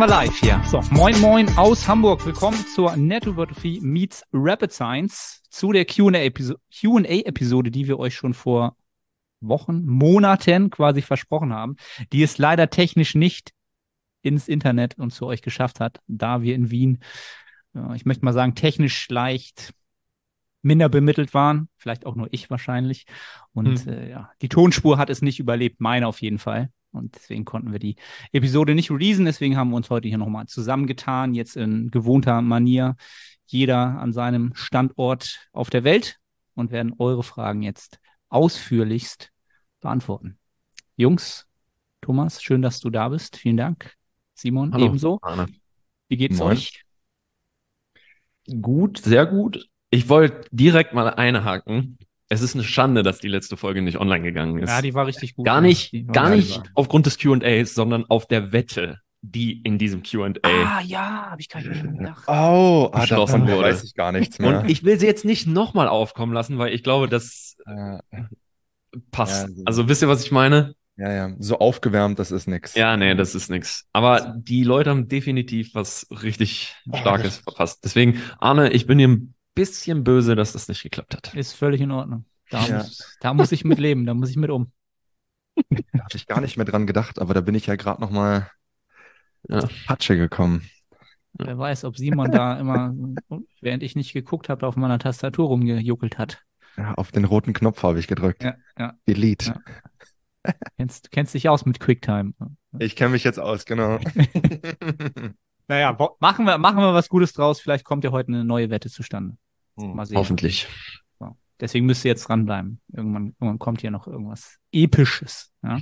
wir live hier. So, moin moin aus Hamburg. Willkommen zur Nettohypertrophie meets Rapid Science zu der Q&A-Episode, die wir euch schon vor Wochen, Monaten quasi versprochen haben, die es leider technisch nicht ins Internet und zu euch geschafft hat, da wir in Wien, ich möchte mal sagen, technisch leicht minder bemittelt waren, vielleicht auch nur ich wahrscheinlich. Und hm. äh, ja, die Tonspur hat es nicht überlebt, meine auf jeden Fall. Und deswegen konnten wir die Episode nicht releasen. Deswegen haben wir uns heute hier nochmal zusammengetan, jetzt in gewohnter Manier, jeder an seinem Standort auf der Welt und werden eure Fragen jetzt ausführlichst beantworten. Jungs, Thomas, schön, dass du da bist. Vielen Dank. Simon, Hallo, ebenso. Arne. Wie geht's Moin. euch? Gut, sehr gut. Ich wollte direkt mal einhaken. Es ist eine Schande, dass die letzte Folge nicht online gegangen ist. Ja, die war richtig gut. Gar nicht, gar nicht aufgrund des Q&As, sondern auf der Wette, die in diesem Q&A. Ah, ja, habe ich gar nicht gedacht. Oh, ah, davon wurde. weiß ich gar nichts mehr. Und ich will sie jetzt nicht nochmal aufkommen lassen, weil ich glaube, das äh, passt. Ja, also wisst ihr, was ich meine? Ja, ja, so aufgewärmt, das ist nix. Ja, nee, das ist nix. Aber die Leute haben definitiv was richtig Starkes verpasst. Deswegen, Arne, ich bin dir ein bisschen böse, dass das nicht geklappt hat. Ist völlig in Ordnung. Da, ja. muss, da muss ich mit leben, da muss ich mit um. Da hatte ich gar nicht mehr dran gedacht, aber da bin ich ja gerade noch mal ja. Patsche gekommen. Wer weiß, ob Simon da immer, während ich nicht geguckt habe, auf meiner Tastatur rumgejuckelt hat. Ja, auf den roten Knopf habe ich gedrückt. Ja, ja. Delete. Ja. Kennst, kennst dich aus mit QuickTime. Ich kenne mich jetzt aus, genau. naja, machen wir, machen wir was Gutes draus. Vielleicht kommt ja heute eine neue Wette zustande. Hm. Mal sehen. Hoffentlich. So. Deswegen müsst ihr jetzt dranbleiben. Irgendwann, irgendwann kommt hier noch irgendwas Episches. Ja?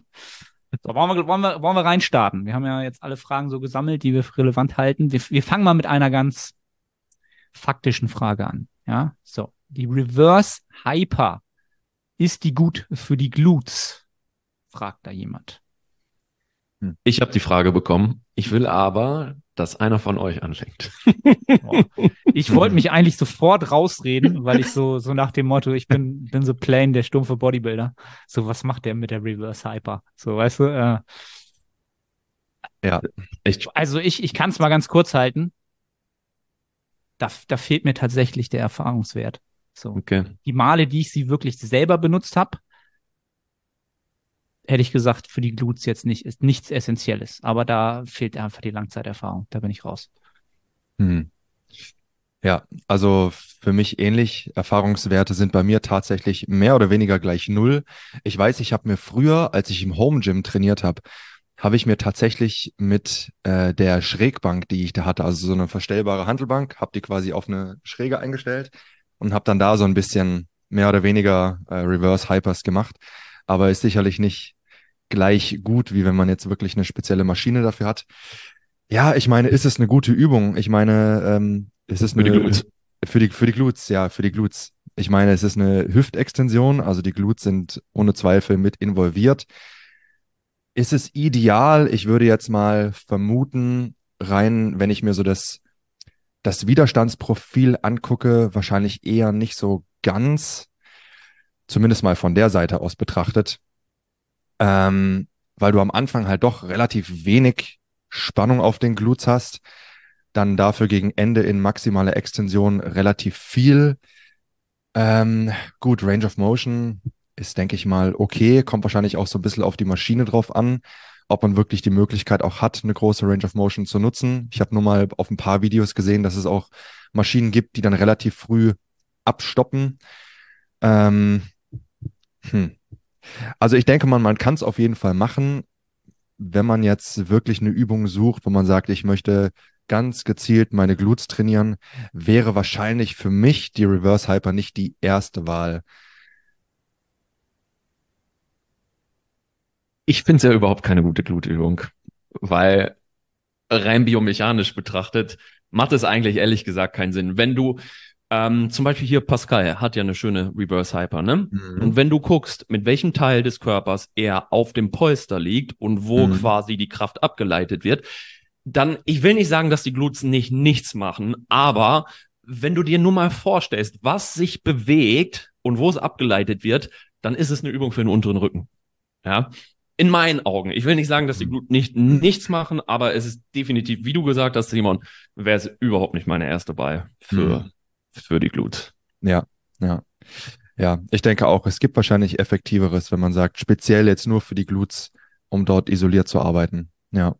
So, wollen wir, wollen, wir, wollen wir reinstarten? Wir haben ja jetzt alle Fragen so gesammelt, die wir für relevant halten. Wir, wir fangen mal mit einer ganz faktischen Frage an. Ja, so. Die Reverse Hyper. Ist die gut für die Glutes? Fragt da jemand. Ich habe die Frage bekommen. Ich will aber dass einer von euch anfängt. ich wollte mich eigentlich sofort rausreden, weil ich so, so nach dem Motto, ich bin, bin so plain der stumpfe Bodybuilder. So, was macht der mit der Reverse Hyper? So, weißt du, äh, ja. Ich, also ich, ich kann es mal ganz kurz halten. Da, da fehlt mir tatsächlich der Erfahrungswert. So. Okay. Die Male, die ich sie wirklich selber benutzt habe, hätte ich gesagt, für die Glutes jetzt nicht, ist nichts Essentielles. Aber da fehlt einfach die Langzeiterfahrung. Da bin ich raus. Hm. Ja, also für mich ähnlich. Erfahrungswerte sind bei mir tatsächlich mehr oder weniger gleich null. Ich weiß, ich habe mir früher, als ich im Home Gym trainiert habe, habe ich mir tatsächlich mit äh, der Schrägbank, die ich da hatte, also so eine verstellbare Handelbank, habe die quasi auf eine Schräge eingestellt und habe dann da so ein bisschen mehr oder weniger äh, Reverse Hypers gemacht. Aber ist sicherlich nicht gleich gut, wie wenn man jetzt wirklich eine spezielle Maschine dafür hat. Ja, ich meine, ist es eine gute Übung? Ich meine, ähm, ist es für eine, die Glutes. Für die, für die Glutes, ja, für die Glutes. Ich meine, es ist eine Hüftextension, also die Glutes sind ohne Zweifel mit involviert. Ist es ideal? Ich würde jetzt mal vermuten, rein, wenn ich mir so das, das Widerstandsprofil angucke, wahrscheinlich eher nicht so ganz, zumindest mal von der Seite aus betrachtet ähm, weil du am Anfang halt doch relativ wenig Spannung auf den Glutes hast, dann dafür gegen Ende in maximaler Extension relativ viel. Ähm, gut, Range of Motion ist, denke ich mal, okay, kommt wahrscheinlich auch so ein bisschen auf die Maschine drauf an, ob man wirklich die Möglichkeit auch hat, eine große Range of Motion zu nutzen. Ich habe nur mal auf ein paar Videos gesehen, dass es auch Maschinen gibt, die dann relativ früh abstoppen. Ähm, hm. Also ich denke mal, man kann es auf jeden Fall machen, wenn man jetzt wirklich eine Übung sucht, wo man sagt, ich möchte ganz gezielt meine Glutes trainieren, wäre wahrscheinlich für mich die Reverse Hyper nicht die erste Wahl. Ich finde es ja überhaupt keine gute Glutübung, weil rein biomechanisch betrachtet macht es eigentlich ehrlich gesagt keinen Sinn. Wenn du ähm, zum Beispiel hier Pascal hat ja eine schöne Reverse Hyper, ne? Mhm. Und wenn du guckst, mit welchem Teil des Körpers er auf dem Polster liegt und wo mhm. quasi die Kraft abgeleitet wird, dann, ich will nicht sagen, dass die Glutes nicht nichts machen, aber wenn du dir nur mal vorstellst, was sich bewegt und wo es abgeleitet wird, dann ist es eine Übung für den unteren Rücken. Ja. In meinen Augen. Ich will nicht sagen, dass die Glut nicht nichts machen, aber es ist definitiv, wie du gesagt hast, Simon, wäre es überhaupt nicht meine erste Wahl für, Mhm. Für die Glut. Ja, ja. Ja, ich denke auch, es gibt wahrscheinlich effektiveres, wenn man sagt, speziell jetzt nur für die Glutes, um dort isoliert zu arbeiten. Ja.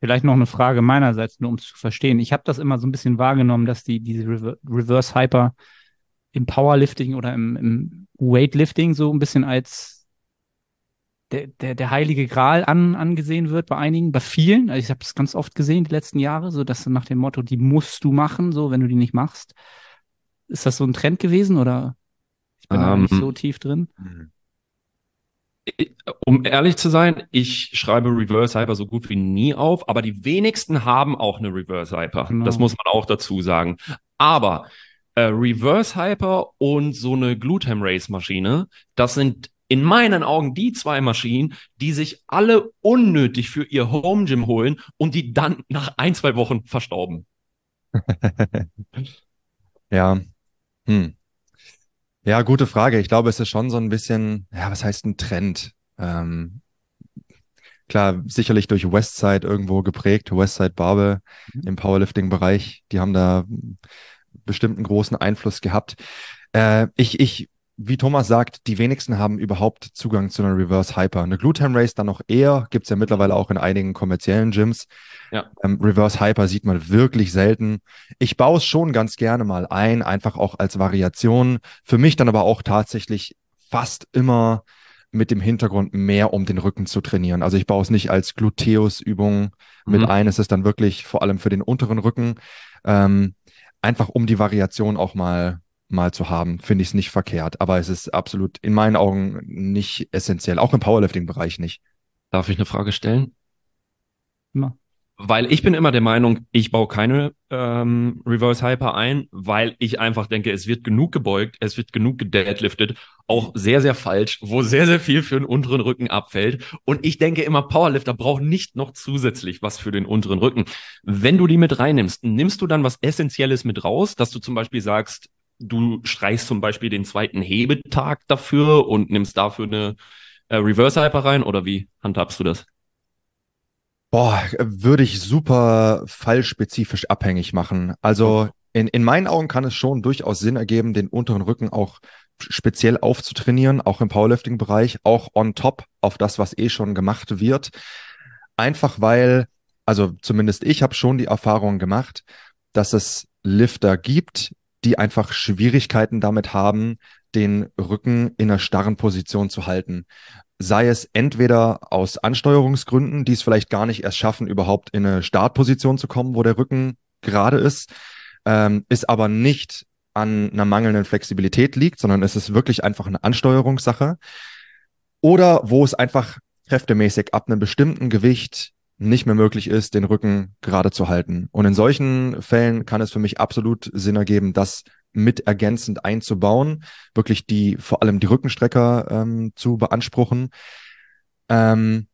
Vielleicht noch eine Frage meinerseits, nur um es zu verstehen. Ich habe das immer so ein bisschen wahrgenommen, dass die diese Rever Reverse Hyper im Powerlifting oder im, im Weightlifting so ein bisschen als der, der, der heilige Gral an, angesehen wird bei einigen, bei vielen. Also ich habe es ganz oft gesehen die letzten Jahre, so dass nach dem Motto, die musst du machen, so wenn du die nicht machst. Ist das so ein Trend gewesen oder? Ich bin da Ähm, nicht so tief drin. Um ehrlich zu sein, ich schreibe Reverse Hyper so gut wie nie auf, aber die wenigsten haben auch eine Reverse Hyper. Genau. Das muss man auch dazu sagen. Aber äh, Reverse Hyper und so eine Glutam Race Maschine, das sind in meinen Augen die zwei Maschinen, die sich alle unnötig für ihr Home Gym holen und die dann nach ein, zwei Wochen verstauben. Ja. Hm. Ja, gute Frage. Ich glaube, es ist schon so ein bisschen, ja, was heißt ein Trend? Ähm, klar, sicherlich durch Westside irgendwo geprägt, Westside Barbell Mhm. im Powerlifting-Bereich. Die haben da bestimmt einen großen Einfluss gehabt. Äh, ich, ich, wie Thomas sagt, die wenigsten haben überhaupt Zugang zu einer Reverse Hyper. Eine Glutam Race dann noch eher, gibt's ja mittlerweile auch in einigen kommerziellen Gyms. Ja. Ähm, Reverse Hyper sieht man wirklich selten. Ich baue es schon ganz gerne mal ein, einfach auch als Variation. Für mich dann aber auch tatsächlich fast immer mit dem Hintergrund mehr um den Rücken zu trainieren. Also ich baue es nicht als Gluteusübung mit Mhm. ein. Es ist dann wirklich vor allem für den unteren Rücken. Ähm, einfach um die Variation auch mal mal zu haben, finde ich es nicht verkehrt. Aber es ist absolut in meinen Augen nicht essentiell, auch im Powerlifting-Bereich nicht. Darf ich eine Frage stellen? Immer. Weil ich bin immer der Meinung, ich baue keine ähm, Reverse Hyper ein, weil ich einfach denke, es wird genug gebeugt, es wird genug gedeadliftet, auch sehr, sehr falsch, wo sehr, sehr viel für den unteren Rücken abfällt. Und ich denke immer, Powerlifter brauchen nicht noch zusätzlich was für den unteren Rücken. Wenn du die mit reinnimmst, nimmst du dann was Essentielles mit raus, dass du zum Beispiel sagst, du streichst zum Beispiel den zweiten Hebetag dafür und nimmst dafür eine äh, Reverse Hyper rein oder wie handhabst du das? Boah, würde ich super fallspezifisch abhängig machen. Also in, in meinen Augen kann es schon durchaus Sinn ergeben, den unteren Rücken auch speziell aufzutrainieren, auch im Powerlifting-Bereich, auch on top auf das, was eh schon gemacht wird. Einfach weil, also zumindest ich habe schon die Erfahrung gemacht, dass es Lifter gibt, die einfach Schwierigkeiten damit haben, den Rücken in einer starren Position zu halten sei es entweder aus Ansteuerungsgründen, die es vielleicht gar nicht erst schaffen, überhaupt in eine Startposition zu kommen, wo der Rücken gerade ist, ähm, ist aber nicht an einer mangelnden Flexibilität liegt, sondern es ist wirklich einfach eine Ansteuerungssache. Oder wo es einfach kräftemäßig ab einem bestimmten Gewicht nicht mehr möglich ist, den Rücken gerade zu halten. Und in solchen Fällen kann es für mich absolut Sinn ergeben, das mit ergänzend einzubauen, wirklich die, vor allem die Rückenstrecker ähm, zu beanspruchen. Ähm,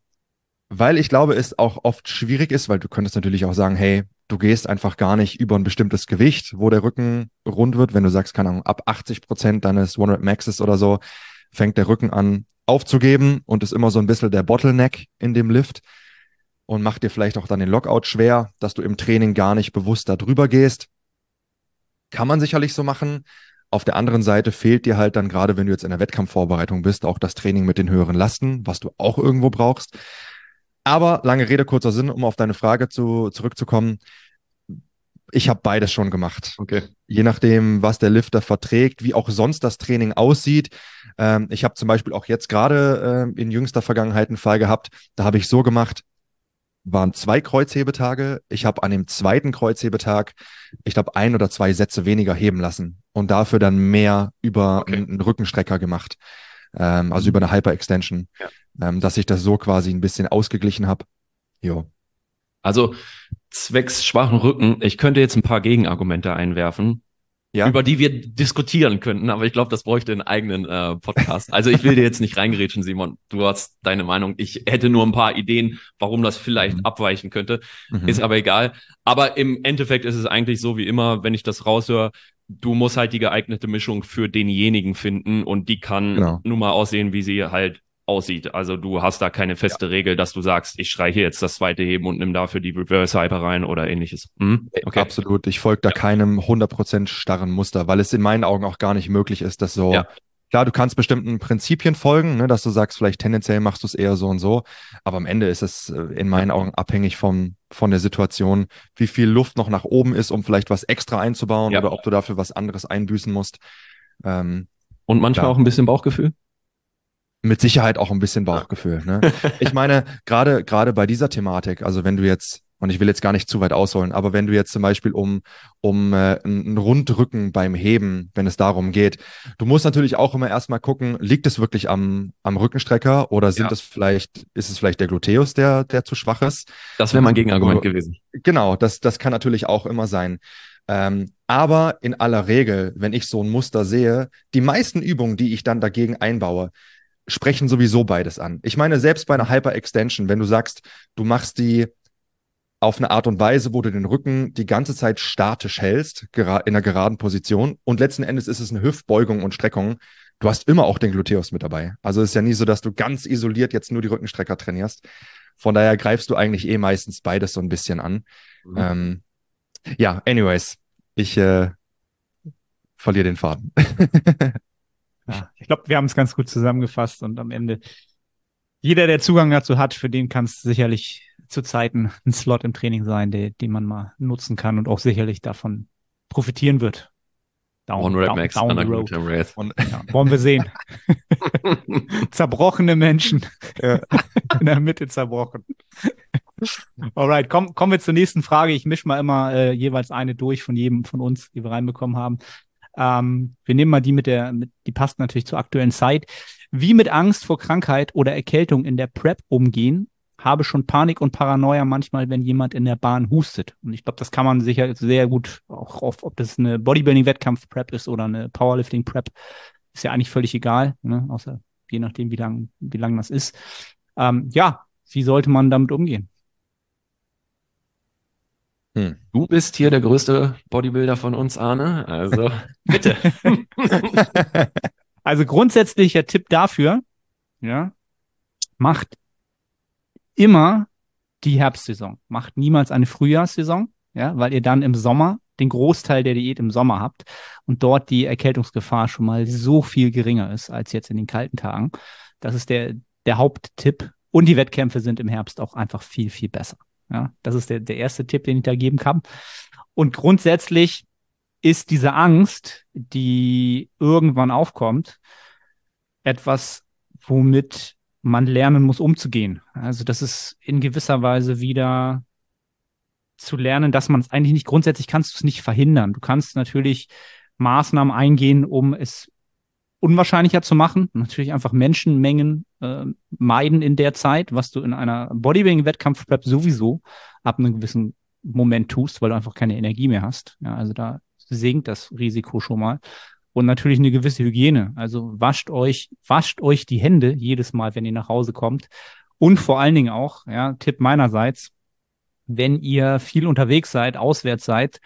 weil ich glaube, es auch oft schwierig ist, weil du könntest natürlich auch sagen, hey, du gehst einfach gar nicht über ein bestimmtes Gewicht, wo der Rücken rund wird. Wenn du sagst, keine Ahnung, ab 80 Prozent deines One Rep Maxes oder so, fängt der Rücken an aufzugeben und ist immer so ein bisschen der Bottleneck in dem Lift und macht dir vielleicht auch dann den Lockout schwer, dass du im Training gar nicht bewusst da drüber gehst. Kann man sicherlich so machen. Auf der anderen Seite fehlt dir halt dann gerade, wenn du jetzt in der Wettkampfvorbereitung bist, auch das Training mit den höheren Lasten, was du auch irgendwo brauchst. Aber lange Rede, kurzer Sinn, um auf deine Frage zu, zurückzukommen. Ich habe beides schon gemacht. Okay. Je nachdem, was der Lifter verträgt, wie auch sonst das Training aussieht. Ähm, ich habe zum Beispiel auch jetzt gerade äh, in jüngster Vergangenheit einen Fall gehabt, da habe ich so gemacht, waren zwei Kreuzhebetage. Ich habe an dem zweiten Kreuzhebetag, ich glaube, ein oder zwei Sätze weniger heben lassen und dafür dann mehr über Okay. einen Rückenstrecker gemacht. Ähm, also über eine Hyperextension, ähm, dass ich das so quasi ein bisschen ausgeglichen habe. Jo. Also zwecks schwachen Rücken, ich könnte jetzt ein paar Gegenargumente einwerfen, Ja. über die wir diskutieren könnten, aber ich glaube, das bräuchte einen eigenen äh, Podcast. Also ich will dir jetzt nicht reingerätschen, Simon. Du hast deine Meinung. Ich hätte nur ein paar Ideen, warum das vielleicht Mhm. abweichen könnte. Mhm. Ist aber egal. Aber im Endeffekt ist es eigentlich so wie immer, wenn ich das raushöre, du musst halt die geeignete Mischung für denjenigen finden und die kann Genau. nun mal aussehen, wie sie halt aussieht. Also du hast da keine feste ja. Regel, dass du sagst, ich streiche jetzt das zweite Heben und nimm dafür die Reverse Hyper rein oder ähnliches. Mhm. Okay. Absolut. Ich folge da keinem 100% starren Muster, weil es in meinen Augen auch gar nicht möglich ist, dass so ja. Klar, du kannst bestimmten Prinzipien folgen, ne, dass du sagst, vielleicht tendenziell machst du es eher so und so, aber am Ende ist es äh, in meinen Augen abhängig vom, von der Situation, wie viel Luft noch nach oben ist, um vielleicht was extra einzubauen ja. oder ob du dafür was anderes einbüßen musst. Ähm, und manchmal ja. auch ein bisschen Bauchgefühl? Mit Sicherheit auch ein bisschen Bauchgefühl. Ne? ich meine, gerade gerade bei dieser Thematik, also wenn du jetzt und ich will jetzt gar nicht zu weit ausholen, aber wenn du jetzt zum Beispiel um, um äh, einen Rundrücken beim Heben, wenn es darum geht, du musst natürlich auch immer erstmal gucken, liegt es wirklich am, am Rückenstrecker oder sind ja. es vielleicht, ist es vielleicht der Gluteus, der, der zu schwach ist? Das wäre mein Gegenargument gewesen. Genau, das, das kann natürlich auch immer sein. Ähm, aber in aller Regel, wenn ich so ein Muster sehe, die meisten Übungen, die ich dann dagegen einbaue, sprechen sowieso beides an. Ich meine, selbst bei einer Hyper-Extension, wenn du sagst, du machst die auf eine Art und Weise, wo du den Rücken die ganze Zeit statisch hältst, in einer geraden Position. Und letzten Endes ist es eine Hüftbeugung und Streckung. Du hast immer auch den Gluteus mit dabei. Also es ist ja nie so, dass du ganz isoliert jetzt nur die Rückenstrecker trainierst. Von daher greifst du eigentlich eh meistens beides so ein bisschen an. Mhm. Ähm, ja, anyways, ich äh, verliere den Faden. ja, ich glaube, wir haben es ganz gut zusammengefasst und am Ende jeder, der Zugang dazu hat, für den kann es sicherlich zu Zeiten ein Slot im Training sein, der, den man mal nutzen kann und auch sicherlich davon profitieren wird. Down, One down, Max down the road. Und, ja, wollen wir sehen. Zerbrochene Menschen. Ja. In der Mitte zerbrochen. Alright, komm, kommen wir zur nächsten Frage. Ich mische mal immer äh, jeweils eine durch von jedem von uns, die wir reinbekommen haben. Ähm, wir nehmen mal die mit der, mit, die passt natürlich zur aktuellen Zeit. Wie mit Angst vor Krankheit oder Erkältung in der Prep umgehen habe schon Panik und Paranoia manchmal, wenn jemand in der Bahn hustet. Und ich glaube, das kann man sicher sehr gut, auch auf, ob das eine Bodybuilding-Wettkampf-Prep ist oder eine Powerlifting-Prep, ist ja eigentlich völlig egal, ne? außer je nachdem, wie lang, wie lang das ist. Ähm, ja, wie sollte man damit umgehen? Hm. Du bist hier der größte Bodybuilder von uns, Arne. Also bitte. also grundsätzlicher Tipp dafür, ja, macht immer die Herbstsaison. Macht niemals eine Frühjahrssaison, ja, weil ihr dann im Sommer den Großteil der Diät im Sommer habt und dort die Erkältungsgefahr schon mal so viel geringer ist als jetzt in den kalten Tagen. Das ist der, der Haupttipp. Und die Wettkämpfe sind im Herbst auch einfach viel, viel besser. Ja, das ist der, der erste Tipp, den ich da geben kann. Und grundsätzlich ist diese Angst, die irgendwann aufkommt, etwas, womit man lernen muss, umzugehen. Also das ist in gewisser Weise wieder zu lernen, dass man es eigentlich nicht grundsätzlich kannst du es nicht verhindern. Du kannst natürlich Maßnahmen eingehen, um es unwahrscheinlicher zu machen. Natürlich einfach Menschenmengen äh, meiden in der Zeit, was du in einer Bodybuilding-Wettkampf-Prep sowieso ab einem gewissen Moment tust, weil du einfach keine Energie mehr hast. Ja, also da sinkt das Risiko schon mal und natürlich eine gewisse Hygiene. Also wascht euch, wascht euch die Hände jedes Mal, wenn ihr nach Hause kommt. Und vor allen Dingen auch, ja, Tipp meinerseits, wenn ihr viel unterwegs seid, auswärts seid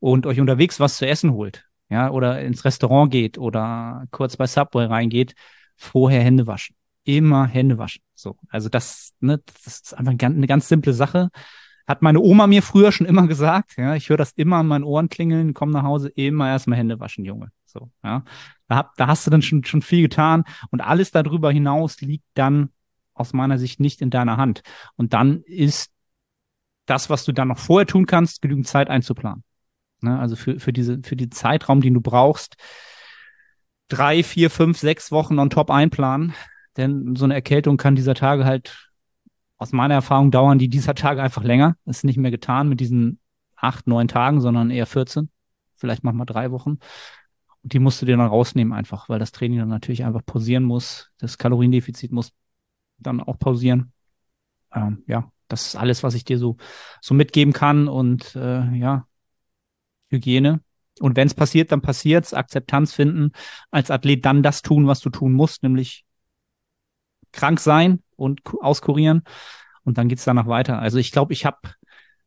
und euch unterwegs was zu essen holt, ja, oder ins Restaurant geht oder kurz bei Subway reingeht, vorher Hände waschen. Immer Hände waschen. So. Also das, ne, das ist einfach eine ganz simple Sache. Hat meine Oma mir früher schon immer gesagt. Ja, ich höre das immer an meinen Ohren klingeln, komm nach Hause, immer erstmal Hände waschen, Junge. So, ja. Da, hab, da hast du dann schon, schon viel getan und alles darüber hinaus liegt dann aus meiner Sicht nicht in deiner Hand. Und dann ist das, was du dann noch vorher tun kannst, genügend Zeit einzuplanen. Ne? Also für, für diese, für den Zeitraum, den du brauchst, drei, vier, fünf, sechs Wochen on top einplanen. Denn so eine Erkältung kann dieser Tage halt aus meiner Erfahrung dauern die dieser Tage einfach länger. Das ist nicht mehr getan mit diesen acht, neun Tagen, sondern eher 14. Vielleicht manchmal drei Wochen. Und die musst du dir dann rausnehmen einfach, weil das Training dann natürlich einfach pausieren muss. Das Kaloriendefizit muss dann auch pausieren. Ähm, ja, das ist alles, was ich dir so, so mitgeben kann. Und äh, ja, Hygiene. Und wenn es passiert, dann passiert's. Akzeptanz finden. Als Athlet dann das tun, was du tun musst, nämlich krank sein und auskurieren. Und dann geht's danach weiter. Also ich glaube, ich habe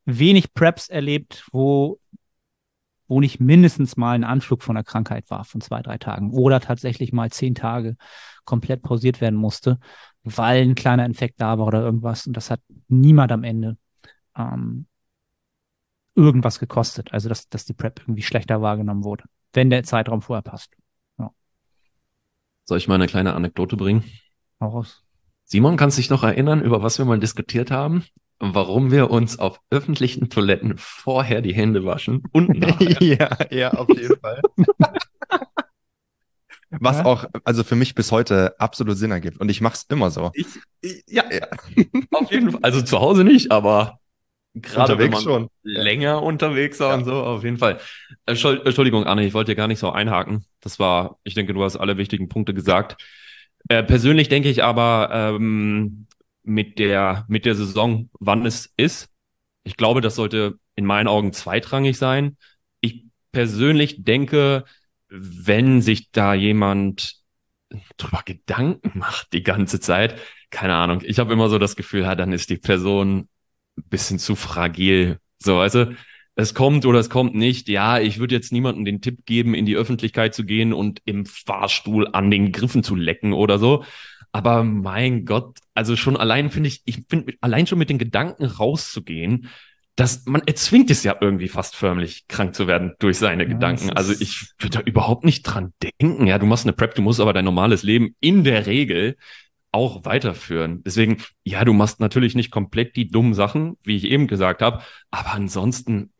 wenig Preps erlebt, wo wo nicht mindestens mal ein Anflug von der Krankheit war von zwei, drei Tagen oder tatsächlich mal zehn Tage komplett pausiert werden musste. weil ein kleiner Infekt da war oder irgendwas. Und das hat niemand am Ende ähm, irgendwas gekostet. Also, dass, dass die Prep irgendwie schlechter wahrgenommen wurde, wenn der Zeitraum vorher passt. Soll ich mal eine kleine Anekdote bringen? Hau raus. Simon, kannst du dich noch erinnern, über was wir mal diskutiert haben? Warum wir uns auf öffentlichen Toiletten vorher die Hände waschen und nachher. ja, ja, auf jeden Fall. Was Ja. auch, also für mich bis heute absolut Sinn ergibt. Und ich mache es immer so. Ich, ich, ja, ja, auf jeden Fall. Also zu Hause nicht, aber gerade wenn man Unterwegs schon. länger unterwegs war Ja. und so, auf jeden Fall. Entschuld- Entschuldigung, Anne, ich wollte dir gar nicht so einhaken. Das war, ich denke, du hast alle wichtigen Punkte gesagt. Äh, persönlich denke ich aber ähm, mit der mit der Saison, wann es ist. Ich glaube, das sollte in meinen Augen zweitrangig sein. Ich persönlich denke, wenn sich da jemand drüber Gedanken macht die ganze Zeit, keine Ahnung, ich habe immer so das Gefühl, ja, dann ist die Person ein bisschen zu fragil. So, also es kommt oder es kommt nicht. Ja, ich würde jetzt niemandem den Tipp geben, in die Öffentlichkeit zu gehen und im Fahrstuhl an den Griffen zu lecken oder so. Aber mein Gott, also schon allein finde ich, ich finde allein schon mit den Gedanken rauszugehen, dass man erzwingt es ja irgendwie fast förmlich krank zu werden durch seine Ja, Gedanken. Also ich würde da überhaupt nicht dran denken. Ja, du machst eine Prep, du musst aber dein normales Leben in der Regel auch weiterführen. Deswegen, ja, du machst natürlich nicht komplett die dummen Sachen, wie ich eben gesagt habe, aber ansonsten,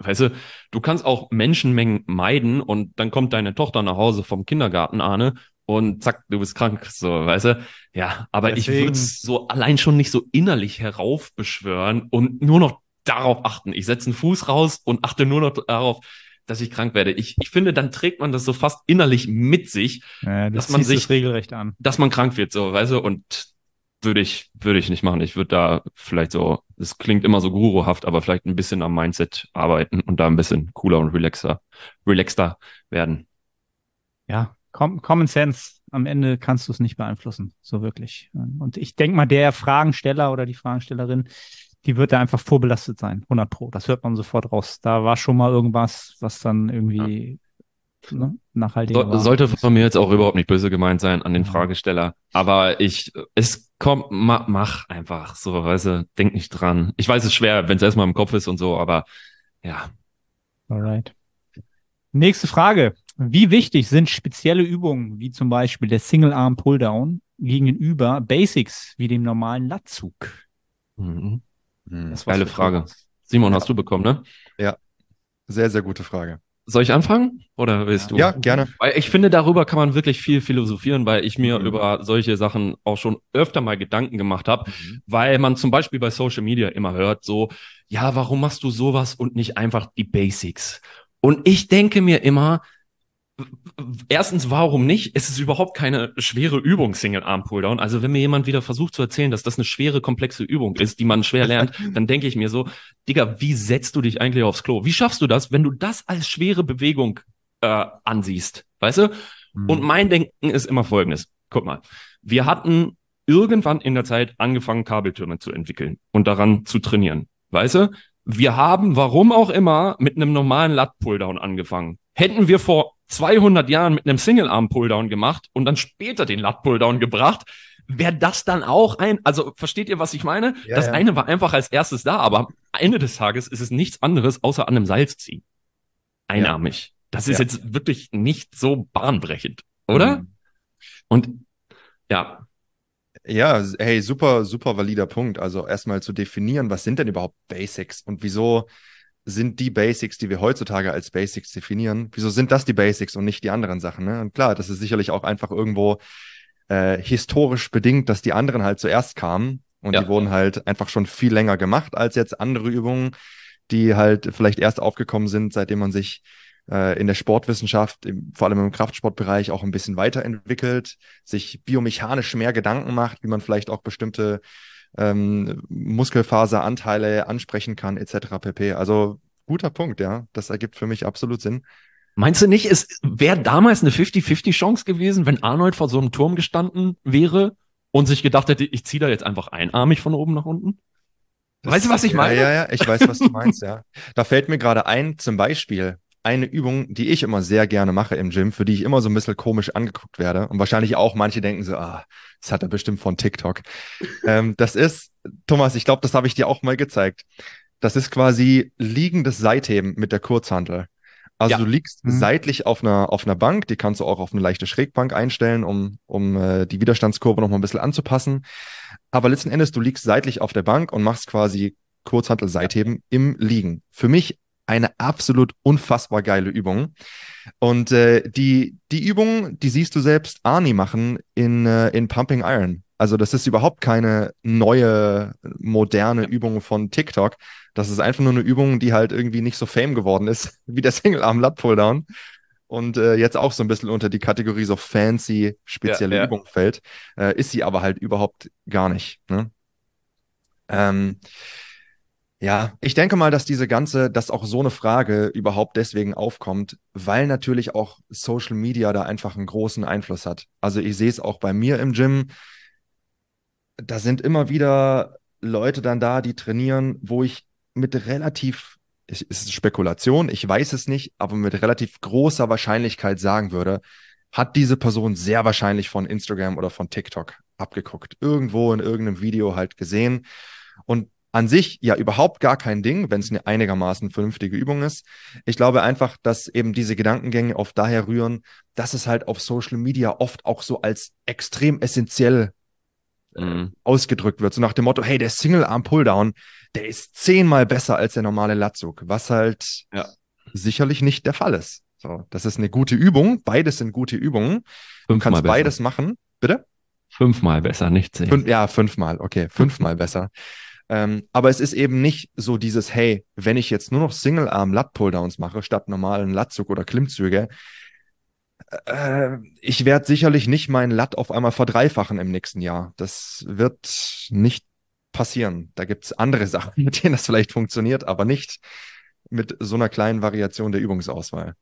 weißt du, du kannst auch Menschenmengen meiden und dann kommt deine Tochter nach Hause vom Kindergarten, Arne, und zack, du bist krank, so, weißt du? Ja, aber ich Deswegen- würde es so allein schon nicht so innerlich heraufbeschwören und nur noch darauf achten. Ich setze einen Fuß raus und achte nur noch darauf, dass ich krank werde. Ich, ich finde, dann trägt man das so fast innerlich mit sich, Ja, du Dass man sich- das regelrecht an. dass man krank wird, so, weißt du, und würde ich, würde ich nicht machen. Ich würde da vielleicht so, es klingt immer so guruhaft, aber vielleicht ein bisschen am Mindset arbeiten und da ein bisschen cooler und relaxer, relaxter werden. Ja, Com Common Sense. Am Ende kannst du es nicht beeinflussen, so wirklich. Und ich denke mal, der Fragensteller oder die Fragestellerin, die wird da einfach vorbelastet sein, 100 Pro. Das hört man sofort raus. Da war schon mal irgendwas, was dann irgendwie ne, nachhaltig So, sollte von mir jetzt auch überhaupt nicht böse gemeint sein an den Ja. Fragesteller, aber ich, es kommt, ma, mach einfach so, weißt du, denk nicht dran. Ich weiß, es ist schwer, wenn es erstmal im Kopf ist und so, aber ja, Alright. Nächste Frage. Wie wichtig sind spezielle Übungen, wie zum Beispiel der Single Arm Pulldown, gegenüber Basics wie dem normalen Latzug? mhm. Hm. Das geile Frage. Simon, Ja. hast du bekommen, ne? Sehr, sehr gute Frage. Soll ich anfangen oder willst du? Ja, gerne. Weil ich finde, darüber kann man wirklich viel philosophieren, weil ich mir Mhm. über solche Sachen auch schon öfter mal Gedanken gemacht habe, weil man zum Beispiel bei Social Media immer hört, so, ja, warum machst du sowas und nicht einfach die Basics? Und ich denke mir immer, erstens, warum nicht? Es ist überhaupt keine schwere Übung, Single Arm Pulldown. Also wenn mir jemand wieder versucht zu erzählen, dass das eine schwere, komplexe Übung ist, die man schwer lernt, dann denke ich mir so, Digga, wie setzt du dich eigentlich aufs Klo? Wie schaffst du das, wenn du das als schwere Bewegung äh, ansiehst? Weißt du? Und mein Denken ist immer folgendes. Guck mal, wir hatten irgendwann in der Zeit angefangen, Kabeltürme zu entwickeln und daran zu trainieren. Weißt du? Wir haben, warum auch immer, mit einem normalen Lat-Pulldown angefangen. Hätten wir vor 200 Jahren mit einem Single-Arm-Pulldown gemacht und dann später den Lat-Pulldown gebracht, wäre das dann auch ein, also versteht ihr, was ich meine? Ja, das ja. eine war einfach als erstes da, aber am Ende des Tages ist es nichts anderes, außer an einem Seil ziehen. Einarmig. Das ist Ja. jetzt wirklich nicht so bahnbrechend, oder? Mhm. Und ja, Ja, hey, super, super valider Punkt. Also erstmal zu definieren, was sind denn überhaupt Basics und wieso sind die Basics, die wir heutzutage als Basics definieren, wieso sind das die Basics und nicht die anderen Sachen? Ne? Und klar, das ist sicherlich auch einfach irgendwo äh, historisch bedingt, dass die anderen halt zuerst kamen und Ja. die wurden halt einfach schon viel länger gemacht als jetzt andere Übungen, die halt vielleicht erst aufgekommen sind, seitdem man sich in der Sportwissenschaft, im, vor allem im Kraftsportbereich, auch ein bisschen weiterentwickelt, sich biomechanisch mehr Gedanken macht, wie man vielleicht auch bestimmte ähm, Muskelfaseranteile ansprechen kann, etc. pp. Also guter Punkt, ja. Das ergibt für mich absolut Sinn. meinst du nicht, es wäre damals eine 50-50 Chance gewesen, wenn Arnold vor so einem Turm gestanden wäre und sich gedacht hätte, ich ziehe da jetzt einfach einarmig von oben nach unten? Weißt du, was ich ja, meine? Ja, ja, ich weiß, was du meinst, ja. Da fällt mir gerade ein, zum Beispiel, eine Übung, die ich immer sehr gerne mache im Gym, für die ich immer so ein bisschen komisch angeguckt werde. Und wahrscheinlich auch manche denken so, ah, das hat er bestimmt von TikTok. ähm, das ist, Thomas, ich glaube, das habe ich dir auch mal gezeigt. Das ist quasi liegendes Seitheben mit der Kurzhantel. Also Ja. du liegst Mhm. seitlich auf einer, auf einer Bank, die kannst du auch auf eine leichte Schrägbank einstellen, um, um äh, die Widerstandskurve noch mal ein bisschen anzupassen. Aber letzten Endes, du liegst seitlich auf der Bank und machst quasi Kurzhantel-Seitheben im Liegen. Für mich eine absolut unfassbar geile Übung. Und äh, die, die Übung, die siehst du selbst Arnie machen in, äh, in Pumping Iron. Also das ist überhaupt keine neue, moderne Übung von TikTok. Das ist einfach nur eine Übung, die halt irgendwie nicht so fame geworden ist, wie der Single-Arm-Lat-Pulldown. Und äh, jetzt auch so ein bisschen unter die Kategorie so fancy, spezielle Ja, ja. Übung fällt. Äh, ist sie aber halt überhaupt gar nicht. Ne? Ähm, ja, ich denke mal, dass diese ganze, dass auch so eine Frage überhaupt deswegen aufkommt, weil natürlich auch Social Media da einfach einen großen Einfluss hat. Also ich sehe es auch bei mir im Gym. Da sind immer wieder Leute dann da, die trainieren, wo ich mit relativ, es ist Spekulation, ich weiß es nicht, aber mit relativ großer Wahrscheinlichkeit sagen würde, hat diese Person sehr wahrscheinlich von Instagram oder von TikTok abgeguckt. Irgendwo in irgendeinem Video halt gesehen. Und an sich ja überhaupt gar kein Ding, wenn es eine einigermaßen vernünftige Übung ist. Ich glaube einfach, dass eben diese Gedankengänge oft daher rühren, dass es halt auf Social Media oft auch so als extrem essentiell Mhm. ausgedrückt wird. So nach dem Motto, hey, der Single-Arm-Pulldown, der ist zehnmal besser als der normale Latzug, was halt Ja. sicherlich nicht der Fall ist. So, das ist eine gute Übung. Beides sind gute Übungen. Du Fünfmal kannst besser. beides machen. Bitte? Fünfmal besser, nicht zehn. Fünf, ja, fünfmal, okay, fünfmal besser. Ähm, aber es ist eben nicht so dieses, hey, wenn ich jetzt nur noch Single-Arm-Lat-Pulldowns mache, statt normalen Latzug oder Klimmzüge, äh, ich werde sicherlich nicht meinen Lat auf einmal verdreifachen im nächsten Jahr. Das wird nicht passieren. Da gibt's andere Sachen, mit denen das vielleicht funktioniert, aber nicht mit so einer kleinen Variation der Übungsauswahl.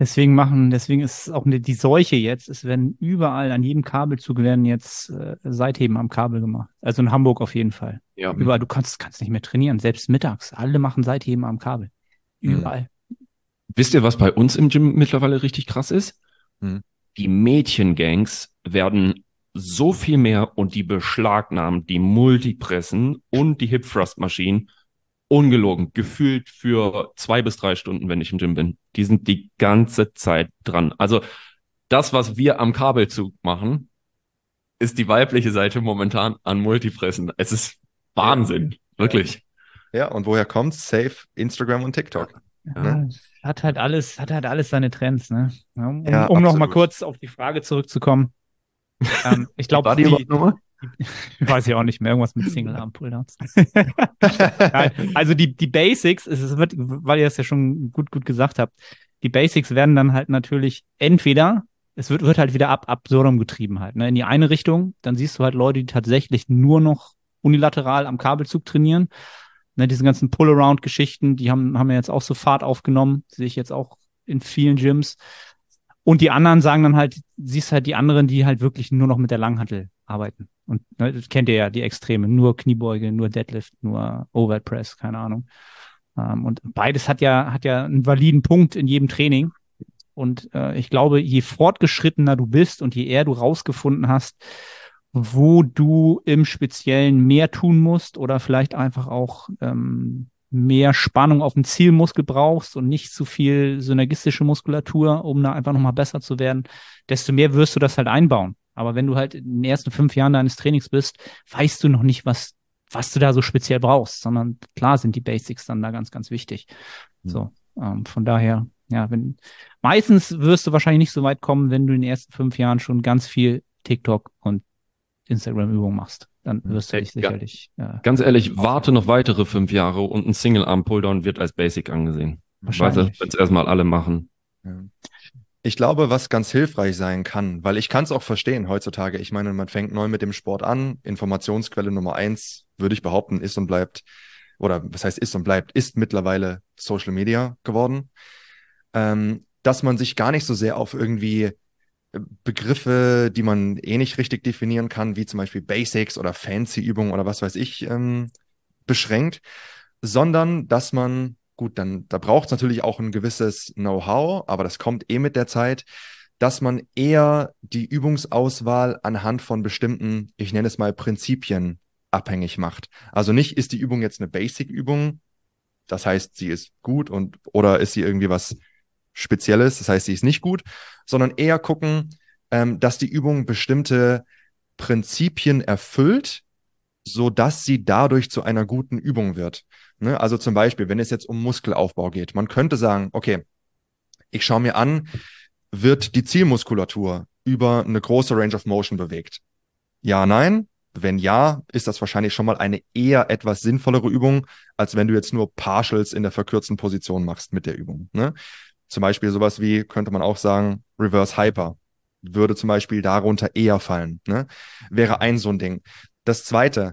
Deswegen machen, deswegen ist es auch eine, die Seuche jetzt, es werden überall an jedem Kabelzug werden jetzt äh, Seitheben am Kabel gemacht. Also in Hamburg auf jeden Fall. Ja. Überall, du kannst, kannst nicht mehr trainieren, selbst mittags. Alle machen Seitheben am Kabel. Mhm. Überall. Wisst ihr, was bei uns im Gym mittlerweile richtig krass ist? Hm. Die Mädchengangs werden so viel mehr und die beschlagnahmen die Multipressen und die Hip Thrust Maschinen ungelogen, gefühlt für zwei bis drei Stunden, wenn ich im Gym bin. Die sind die ganze Zeit dran. Also das, was wir am Kabelzug machen, ist die weibliche Seite momentan an Multipressen. Es ist Wahnsinn, wirklich. Ja, und woher kommt's? Safe Instagram und TikTok. Ja, Ne? hat halt alles, hat halt alles seine Trends, ne? Ja, um Ja, um noch mal kurz auf die Frage zurückzukommen. ähm, ich glaube, die nochmal? Weiß ich auch nicht mehr, irgendwas mit Single Arm Pulldowns. Nein, also die, die Basics, es wird, weil ihr es ja schon gut, gut gesagt habt, die Basics werden dann halt natürlich entweder, es wird, wird halt wieder ab absurdum getrieben halt, ne, in die eine Richtung, dann siehst du halt Leute, die tatsächlich nur noch unilateral am Kabelzug trainieren. Ne, diese ganzen Pull-Around-Geschichten, die haben, haben ja jetzt auch so Fahrt aufgenommen, sehe ich jetzt auch in vielen Gyms. Und die anderen sagen dann halt, siehst halt die anderen, die halt wirklich nur noch mit der Langhantel arbeiten. Und ne, das kennt ihr ja, die Extreme. Nur Kniebeuge, nur Deadlift, nur Overhead Press, keine Ahnung. Ähm, und beides hat ja, hat ja einen validen Punkt in jedem Training. Und äh, ich glaube, je fortgeschrittener du bist und je eher du rausgefunden hast, wo du im Speziellen mehr tun musst oder vielleicht einfach auch ähm, mehr Spannung auf den Zielmuskel brauchst und nicht zu viel synergistische Muskulatur, um da einfach nochmal besser zu werden, desto mehr wirst du das halt einbauen. Aber wenn du halt in den ersten fünf Jahren deines Trainings bist, weißt du noch nicht, was, was du da so speziell brauchst, sondern klar sind die Basics dann da ganz, ganz wichtig. So, ähm, von daher, ja, wenn, meistens wirst du wahrscheinlich nicht so weit kommen, wenn du in den ersten fünf Jahren schon ganz viel TikTok und Instagram-Übungen machst. Dann wirst du dich ja. sicherlich, äh, Ganz ehrlich, warte noch weitere fünf Jahre und ein Single-Arm-Pulldown wird als Basic angesehen. wahrscheinlich. Wenn es erstmal alle machen. Ja. Ich glaube, was ganz hilfreich sein kann, weil ich kann es auch verstehen heutzutage. Ich meine, man fängt neu mit dem Sport an. Informationsquelle Nummer eins, würde ich behaupten, ist und bleibt, oder was heißt ist und bleibt, ist mittlerweile Social Media geworden. Ähm, dass man sich gar nicht so sehr auf irgendwie äh, Begriffe, die man eh nicht richtig definieren kann, wie zum Beispiel Basics oder Fancy-Übungen oder was weiß ich, ähm, beschränkt, sondern dass man gut, dann da braucht es natürlich auch ein gewisses Know-how, aber das kommt eh mit der Zeit, dass man eher die Übungsauswahl anhand von bestimmten, ich nenne es mal Prinzipien abhängig macht. Also nicht, ist die Übung jetzt eine Basic-Übung, das heißt, sie ist gut und oder ist sie irgendwie was Spezielles, das heißt, sie ist nicht gut, sondern eher gucken, ähm, dass die Übung bestimmte Prinzipien erfüllt, so dass sie dadurch zu einer guten Übung wird. Ne? Also zum Beispiel, wenn es jetzt um Muskelaufbau geht, man könnte sagen, okay, ich schaue mir an, wird die Zielmuskulatur über eine große Range of Motion bewegt? Ja, nein. Wenn ja, ist das wahrscheinlich schon mal eine eher etwas sinnvollere Übung, als wenn du jetzt nur Partials in der verkürzten Position machst mit der Übung. Ne? Zum Beispiel sowas wie, könnte man auch sagen, Reverse Hyper würde zum Beispiel darunter eher fallen. Ne? Wäre ein so ein Ding. Das zweite,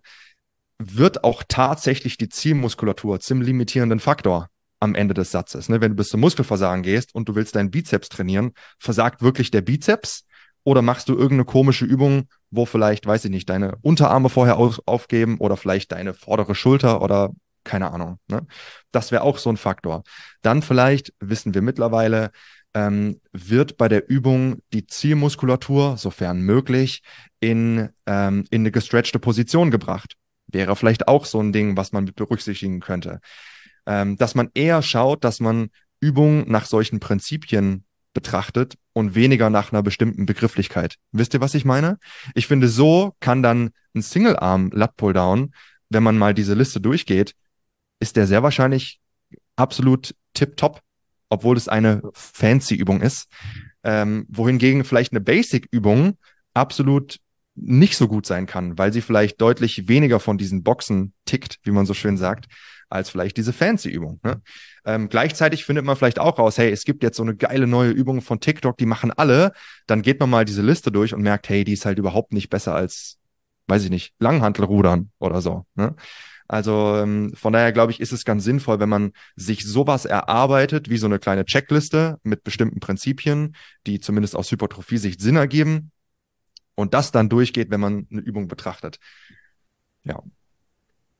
wird auch tatsächlich die Zielmuskulatur zum limitierenden Faktor am Ende des Satzes. Ne? Wenn du bis zum Muskelversagen gehst und du willst deinen Bizeps trainieren, versagt wirklich der Bizeps oder machst du irgendeine komische Übung, wo vielleicht, weiß ich nicht, deine Unterarme vorher auf, aufgeben oder vielleicht deine vordere Schulter oder keine Ahnung. Ne? Das wäre auch so ein Faktor. Dann vielleicht, wissen wir mittlerweile, ähm, wird bei der Übung die Zielmuskulatur, sofern möglich, in, ähm, in eine gestretchte Position gebracht. Wäre vielleicht auch so ein Ding, was man mit berücksichtigen könnte. Ähm, dass man eher schaut, dass man Übungen nach solchen Prinzipien betrachtet und weniger nach einer bestimmten Begrifflichkeit. Wisst ihr, was ich meine? Ich finde, so kann dann ein Single-Arm Lat Pull-Down, wenn man mal diese Liste durchgeht, ist der sehr wahrscheinlich absolut tip-top, obwohl es eine fancy Übung ist. Ähm, wohingegen vielleicht eine Basic-Übung absolut nicht so gut sein kann, weil sie vielleicht deutlich weniger von diesen Boxen tickt, wie man so schön sagt, als vielleicht diese fancy Übung. Ne? Ähm, gleichzeitig findet man vielleicht auch raus, hey, es gibt jetzt so eine geile neue Übung von TikTok, die machen alle. Dann geht man mal diese Liste durch und merkt, hey, die ist halt überhaupt nicht besser als, weiß ich nicht, Langhantelrudern oder so. Ne? Also ähm, von daher glaube ich, ist es ganz sinnvoll, wenn man sich sowas erarbeitet, wie so eine kleine Checkliste mit bestimmten Prinzipien, die zumindest aus Hypertrophie-Sicht Sinn ergeben und das dann durchgeht, wenn man eine Übung betrachtet. Ja.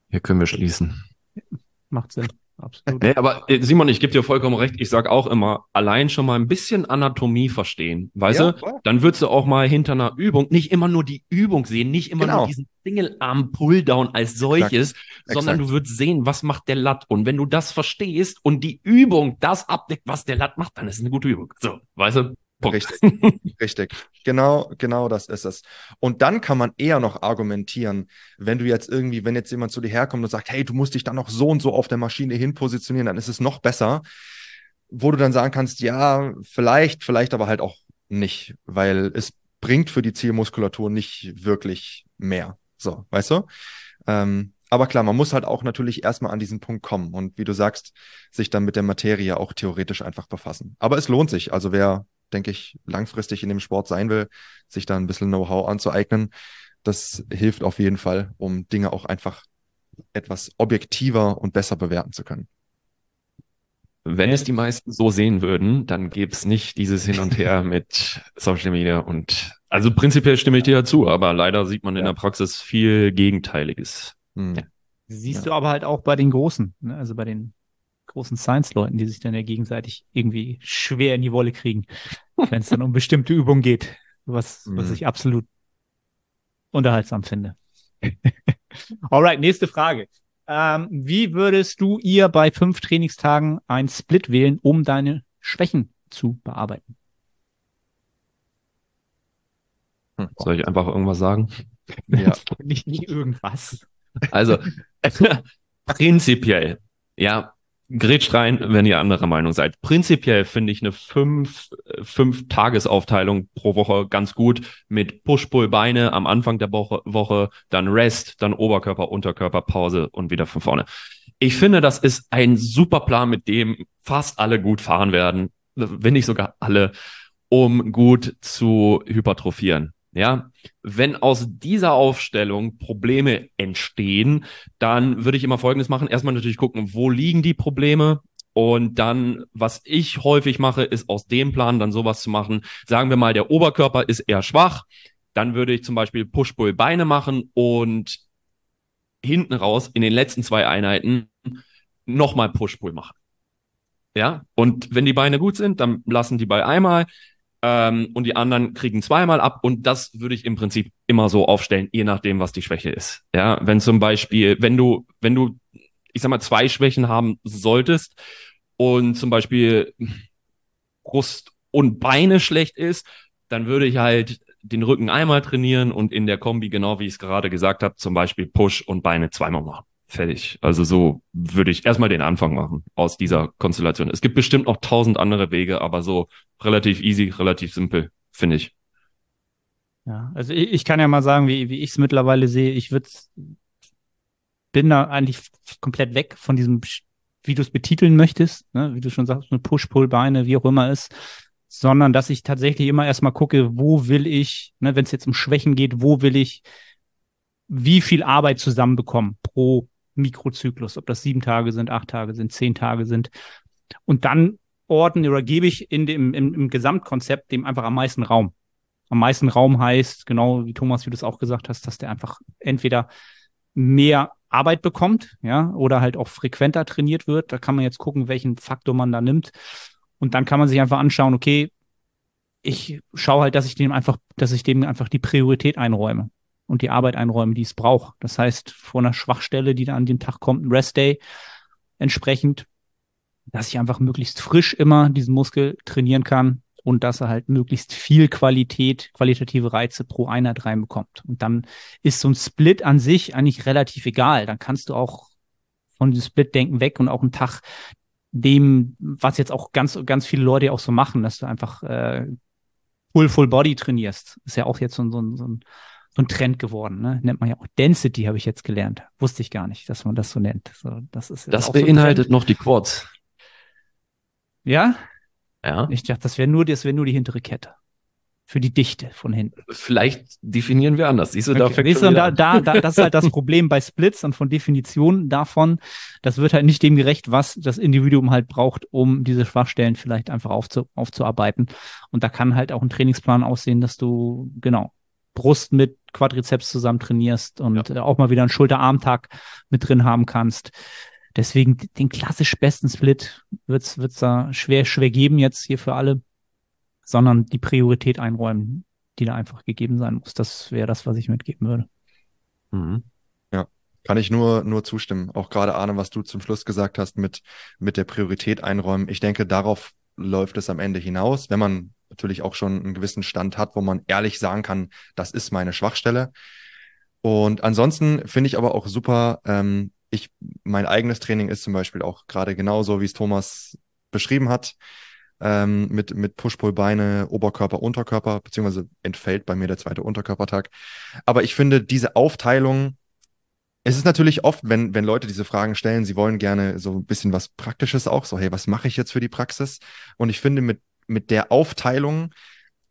Hier können wir schließen. Macht Sinn. Absolut. Nee, aber äh, Simon, ich gebe dir vollkommen recht. Ich sag auch immer, allein schon mal ein bisschen Anatomie verstehen, weißt ja, du? Voll. Dann würdest du auch mal hinter einer Übung nicht immer nur die Übung sehen, nicht immer genau. nur diesen Single-Arm-Pulldown als solches, Exakt. sondern Exakt. du würdest sehen, was macht der Lat. Und wenn du das verstehst und die Übung das abdeckt, was der Lat macht, dann ist es eine gute Übung. So, weißt du? Punkt. Richtig, richtig. Genau, genau das ist es. Und dann kann man eher noch argumentieren, wenn du jetzt irgendwie, wenn jetzt jemand zu dir herkommt und sagt, hey, du musst dich dann noch so und so auf der Maschine hin positionieren, dann ist es noch besser, wo du dann sagen kannst, ja, vielleicht, vielleicht aber halt auch nicht, weil es bringt für die Zielmuskulatur nicht wirklich mehr. So, weißt du? Ähm, aber klar, man muss halt auch natürlich erstmal an diesen Punkt kommen und wie du sagst, sich dann mit der Materie auch theoretisch einfach befassen. Aber es lohnt sich. Also wer denke ich, langfristig in dem Sport sein will, sich da ein bisschen Know-how anzueignen. Das hilft auf jeden Fall, um Dinge auch einfach etwas objektiver und besser bewerten zu können. Wenn es die meisten so sehen würden, dann gäbe es nicht dieses Hin und Her mit Social Media und also prinzipiell stimme ich dir dazu, aber leider sieht man in der Praxis viel Gegenteiliges. Hm. Ja. Siehst ja. du aber halt auch bei den Großen, ne? also bei den großen Science-Leuten, die sich dann ja gegenseitig irgendwie schwer in die Wolle kriegen, wenn es dann um bestimmte Übungen geht, was, was mhm. ich absolut unterhaltsam finde. Alright, nächste Frage. Ähm, wie würdest du ihr bei fünf Trainingstagen ein Split wählen, um deine Schwächen zu bearbeiten? Hm, soll ich einfach irgendwas sagen? Ja. nicht, nicht irgendwas. Also, prinzipiell, ja, Grätscht rein, wenn ihr anderer Meinung seid. Prinzipiell finde ich eine fünf, fünf Tagesaufteilung pro Woche ganz gut mit Push-Pull-Beine am Anfang der Woche, Woche, dann Rest, dann Oberkörper, Unterkörper, Pause und wieder von vorne. Ich finde, das ist ein super Plan, mit dem fast alle gut fahren werden, wenn nicht sogar alle, um gut zu hypertrophieren. Ja, wenn aus dieser Aufstellung Probleme entstehen, dann würde ich immer Folgendes machen. Erstmal natürlich gucken, wo liegen die Probleme? Und dann, was ich häufig mache, ist aus dem Plan dann sowas zu machen. Sagen wir mal, der Oberkörper ist eher schwach. Dann würde ich zum Beispiel Push-Pull-Beine machen und hinten raus in den letzten zwei Einheiten nochmal Push-Pull machen. Ja, und wenn die Beine gut sind, dann lassen die bei einmal ähm, und die anderen kriegen zweimal ab und das würde ich im Prinzip immer so aufstellen, je nachdem, was die Schwäche ist. Ja, wenn zum Beispiel, wenn du, wenn du, ich sag mal, zwei Schwächen haben solltest und zum Beispiel Brust und Beine schlecht ist, dann würde ich halt den Rücken einmal trainieren und in der Kombi, genau wie ich es gerade gesagt habe, zum Beispiel Push und Beine zweimal machen. Fertig. Also so würde ich erstmal den Anfang machen aus dieser Konstellation. Es gibt bestimmt noch tausend andere Wege, aber so relativ easy, relativ simpel, finde ich. Ja, also ich, ich, kann ja mal sagen, wie, wie ich es mittlerweile sehe. Ich würde bin da eigentlich komplett weg von diesem, wie du es betiteln möchtest, ne? wie du schon sagst, eine Push-Pull-Beine, wie auch immer ist, sondern dass ich tatsächlich immer erstmal gucke, wo will ich, ne, wenn es jetzt um Schwächen geht, wo will ich wie viel Arbeit zusammenbekommen pro Mikrozyklus, ob das sieben Tage sind, acht Tage sind, zehn Tage sind. Und dann ordne oder gebe ich in dem, im, im Gesamtkonzept dem einfach am meisten Raum. Am meisten Raum heißt, genau wie Thomas, wie du es auch gesagt hast, dass der einfach entweder mehr Arbeit bekommt, ja, oder halt auch frequenter trainiert wird. Da kann man jetzt gucken, welchen Faktor man da nimmt. Und dann kann man sich einfach anschauen, okay, ich schaue halt, dass ich dem einfach, dass ich dem einfach die Priorität einräume und die Arbeit einräumen, die es braucht. Das heißt, vor einer Schwachstelle, die da an dem Tag kommt, ein Rest-Day, entsprechend, dass ich einfach möglichst frisch immer diesen Muskel trainieren kann und dass er halt möglichst viel Qualität, qualitative Reize pro Einheit reinbekommt. Und dann ist so ein Split an sich eigentlich relativ egal. Dann kannst du auch von diesem Split-Denken weg und auch einen Tag dem, was jetzt auch ganz, ganz viele Leute auch so machen, dass du einfach äh, Full Full Body trainierst. Ist ja auch jetzt so, so, so ein so ein Trend geworden. Ne? Nennt man ja auch Density, habe ich jetzt gelernt. Wusste ich gar nicht, dass man das so nennt. So, das ist das beinhaltet so noch die Quads. Ja? Ja. Ich dachte, das wäre nur, das wäre nur die hintere Kette. Für die Dichte von hinten. Vielleicht definieren wir anders. Siehst du, okay. da, Siehst du, da, da, da, das ist halt das Problem bei Splits und von Definitionen davon. Das wird halt nicht dem gerecht, was das Individuum halt braucht, um diese Schwachstellen vielleicht einfach aufzu, aufzuarbeiten. Und da kann halt auch ein Trainingsplan aussehen, dass du, genau, Brust mit Quadrizeps zusammen trainierst und ja. auch mal wieder einen Schulterarmtag mit drin haben kannst. Deswegen den klassisch besten Split wird's wird's da schwer schwer geben jetzt hier für alle, sondern die Priorität einräumen, die da einfach gegeben sein muss. Das wäre das, was ich mitgeben würde. Mhm. Ja, kann ich nur nur zustimmen. Auch gerade Arne, was du zum Schluss gesagt hast mit mit der Priorität einräumen. Ich denke, darauf läuft es am Ende hinaus, wenn man natürlich auch schon einen gewissen Stand hat, wo man ehrlich sagen kann, das ist meine Schwachstelle. Und ansonsten finde ich aber auch super, ähm, ich, mein eigenes Training ist zum Beispiel auch gerade genauso, wie es Thomas beschrieben hat, ähm, mit, mit Push-Pull-Beine, Oberkörper, Unterkörper, beziehungsweise entfällt bei mir der zweite Unterkörpertag. Aber ich finde diese Aufteilung, es ist natürlich oft, wenn, wenn Leute diese Fragen stellen, sie wollen gerne so ein bisschen was Praktisches auch, so, hey, was mache ich jetzt für die Praxis? Und ich finde, mit mit der Aufteilung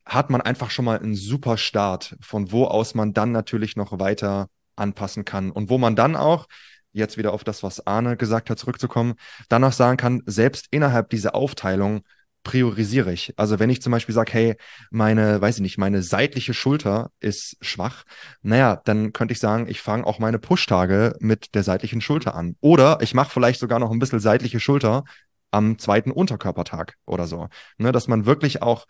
hat man einfach schon mal einen super Start, von wo aus man dann natürlich noch weiter anpassen kann und wo man dann auch, jetzt wieder auf das, was Arne gesagt hat, zurückzukommen, dann auch sagen kann, selbst innerhalb dieser Aufteilung priorisiere ich. Also wenn ich zum Beispiel sage, hey, meine, weiß ich nicht, meine seitliche Schulter ist schwach, naja, dann könnte ich sagen, ich fange auch meine Push-Tage mit der seitlichen Schulter an. Oder ich mache vielleicht sogar noch ein bisschen seitliche Schulter am zweiten Unterkörpertag oder so. Ne, dass man wirklich auch,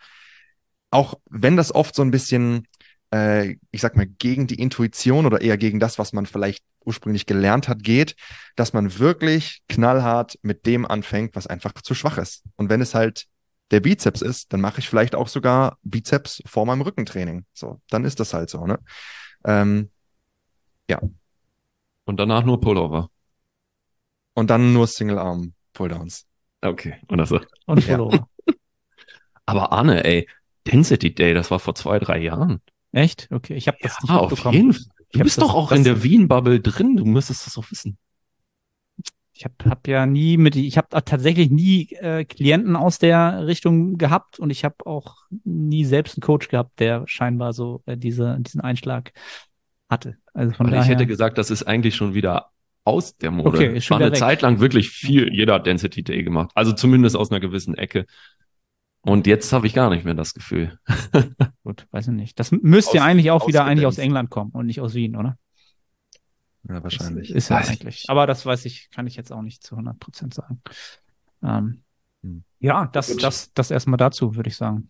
auch wenn das oft so ein bisschen, äh, ich sag mal, gegen die Intuition oder eher gegen das, was man vielleicht ursprünglich gelernt hat, geht, dass man wirklich knallhart mit dem anfängt, was einfach zu schwach ist. Und wenn es halt der Bizeps ist, dann mache ich vielleicht auch sogar Bizeps vor meinem Rückentraining. So, dann ist das halt so, ne? Ähm, ja. Und danach nur Pullover. Und dann nur Single Arm Pulldowns. Okay, oder so. Und Pullover. Aber Arne, ey, Density Day, das war vor zwei, drei Jahren. Echt? Okay, ich habe das ja, nicht auf jeden Fall. Du bist das, doch auch in der Wien-Bubble drin, du müsstest das auch wissen. Ich habe hab ja nie mit, ich habe tatsächlich nie äh, Klienten aus der Richtung gehabt und ich habe auch nie selbst einen Coach gehabt, der scheinbar so äh, diese, diesen Einschlag hatte. Also von Weil daher, ich hätte gesagt, das ist eigentlich schon wieder aus der Mode. Okay, ist schon War eine weg. Zeit lang wirklich viel, jeder hat Density Day gemacht. Also zumindest aus einer gewissen Ecke. Und jetzt habe ich gar nicht mehr das Gefühl. Gut, weiß ich nicht. Das müsste ja eigentlich auch wieder eigentlich aus England kommen und nicht aus Wien, oder? Ja, wahrscheinlich. Das ist ja eigentlich. Aber das weiß ich, kann ich jetzt auch nicht zu 100 Prozent sagen. Ähm, Ja, das, das, das erstmal dazu, würde ich sagen.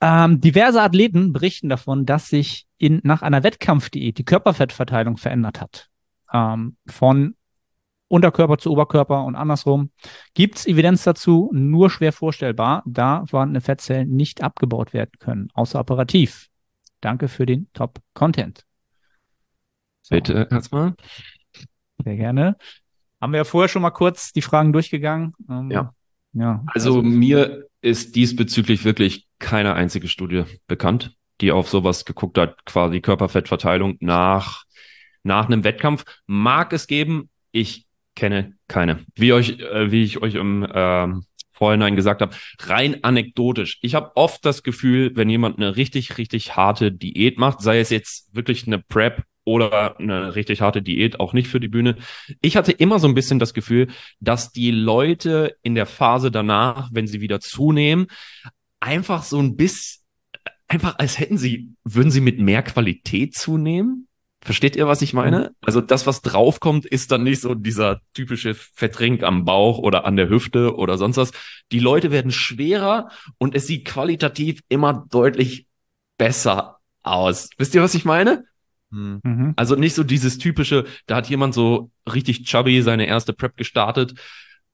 Ähm, diverse Athleten berichten davon, dass sich in, nach einer Wettkampfdiät die Körperfettverteilung verändert hat. Ähm, von Unterkörper zu Oberkörper und andersrum. Gibt es Evidenz dazu? Nur schwer vorstellbar, da vorhandene Fettzellen nicht abgebaut werden können, außer operativ. Danke für den Top-Content. So. Bitte erstmal. Sehr gerne. Haben wir ja vorher schon mal kurz die Fragen durchgegangen. Ähm, ja. Ja. Also, also mir ist diesbezüglich wirklich keine einzige Studie bekannt, die auf sowas geguckt hat, quasi Körperfettverteilung nach, nach einem Wettkampf. Mag es geben, ich kenne keine. Wie, euch, äh, wie ich euch im äh, Vorhinein gesagt habe, rein anekdotisch. Ich habe oft das Gefühl, wenn jemand eine richtig, richtig harte Diät macht, sei es jetzt wirklich eine Prep oder eine richtig harte Diät, auch nicht für die Bühne. Ich hatte immer so ein bisschen das Gefühl, dass die Leute in der Phase danach, wenn sie wieder zunehmen, einfach so ein bisschen, einfach als hätten sie, würden sie mit mehr Qualität zunehmen. Versteht ihr, was ich meine? Mhm. Also das, was draufkommt, ist dann nicht so dieser typische Fettring am Bauch oder an der Hüfte oder sonst was. Die Leute werden schwerer und es sieht qualitativ immer deutlich besser aus. Wisst ihr, was ich meine? Hm. Mhm. Also nicht so dieses typische, da hat jemand so richtig chubby seine erste Prep gestartet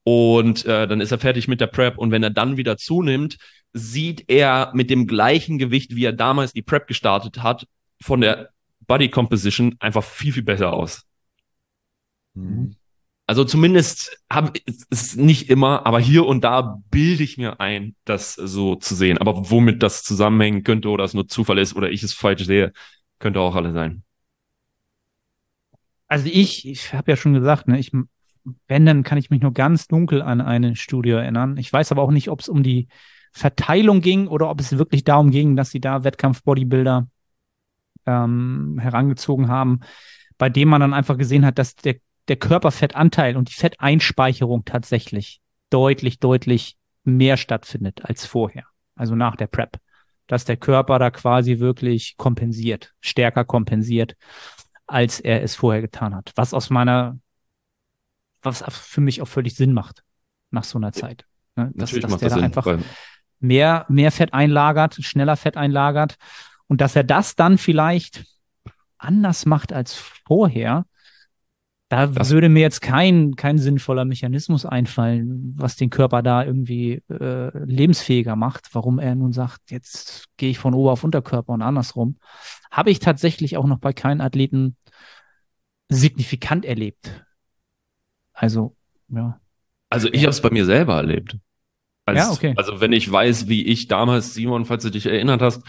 und äh, dann ist er fertig mit der Prep und wenn er dann wieder zunimmt, sieht er mit dem gleichen Gewicht, wie er damals die Prep gestartet hat, von der Body Composition einfach viel, viel besser aus. Mhm. Also zumindest habe es nicht immer, aber hier und da bilde ich mir ein, das so zu sehen. Aber womit das zusammenhängen könnte oder es nur Zufall ist oder ich es falsch sehe, könnte auch alle sein. Also ich, ich habe ja schon gesagt, ne, ich, wenn, dann kann ich mich nur ganz dunkel an eine Studie erinnern. Ich weiß aber auch nicht, ob es um die Verteilung ging oder ob es wirklich darum ging, dass sie da Wettkampf-Bodybuilder ähm, herangezogen haben, bei dem man dann einfach gesehen hat, dass der, der Körperfettanteil und die Fetteinspeicherung tatsächlich deutlich, deutlich mehr stattfindet als vorher, also nach der Prep. Dass der Körper da quasi wirklich kompensiert, stärker kompensiert als er es vorher getan hat. Was aus meiner, was für mich auch völlig Sinn macht nach so einer Zeit. Ne? Dass, dass der das da einfach mehr, mehr Fett einlagert, schneller Fett einlagert und dass er das dann vielleicht anders macht als vorher, da das würde mir jetzt kein, kein sinnvoller Mechanismus einfallen, was den Körper da irgendwie äh, lebensfähiger macht, warum er nun sagt, jetzt gehe ich von Ober- auf Unterkörper und andersrum. Habe ich tatsächlich auch noch bei keinen Athleten signifikant erlebt. Also, ja. Also ich habe es bei mir selber erlebt. Als, ja, okay. Also wenn ich weiß, wie ich damals, Simon, falls du dich erinnert hast,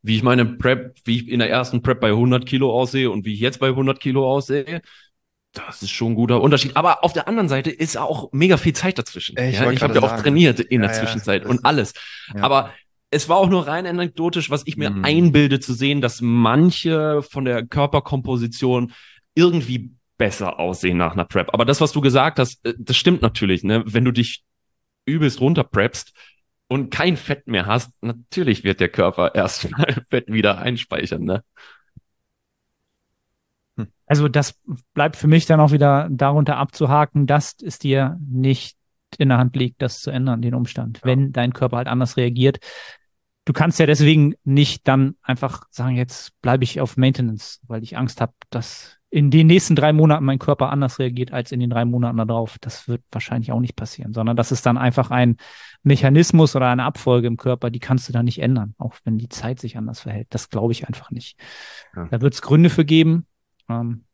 wie ich meine Prep, wie ich in der ersten Prep bei 100 Kilo aussehe und wie ich jetzt bei 100 Kilo aussehe, das ist schon ein guter Unterschied. Aber auf der anderen Seite ist auch mega viel Zeit dazwischen. Ich, ja, ich habe ja auch trainiert in der ja, Zwischenzeit ja, und alles. Aber es war auch nur rein anekdotisch, was ich mir mhm. einbilde zu sehen, dass manche von der Körperkomposition irgendwie besser aussehen nach einer Prep. Aber das, was du gesagt hast, äh, das stimmt natürlich. Ne? Wenn du dich übelst runterpreppst und kein Fett mehr hast, natürlich wird der Körper erstmal Fett wieder einspeichern. Ne? Also das bleibt für mich dann auch wieder darunter abzuhaken, dass es dir nicht in der Hand liegt, das zu ändern, den Umstand, ja. wenn dein Körper halt anders reagiert. Du kannst ja deswegen nicht dann einfach sagen, jetzt bleibe ich auf Maintenance, weil ich Angst habe, dass in den nächsten drei Monaten mein Körper anders reagiert als in den drei Monaten darauf. Das wird wahrscheinlich auch nicht passieren, sondern das ist dann einfach ein Mechanismus oder eine Abfolge im Körper, die kannst du da nicht ändern, auch wenn die Zeit sich anders verhält. Das glaube ich einfach nicht. Ja. Da wird es Gründe für geben, ähm,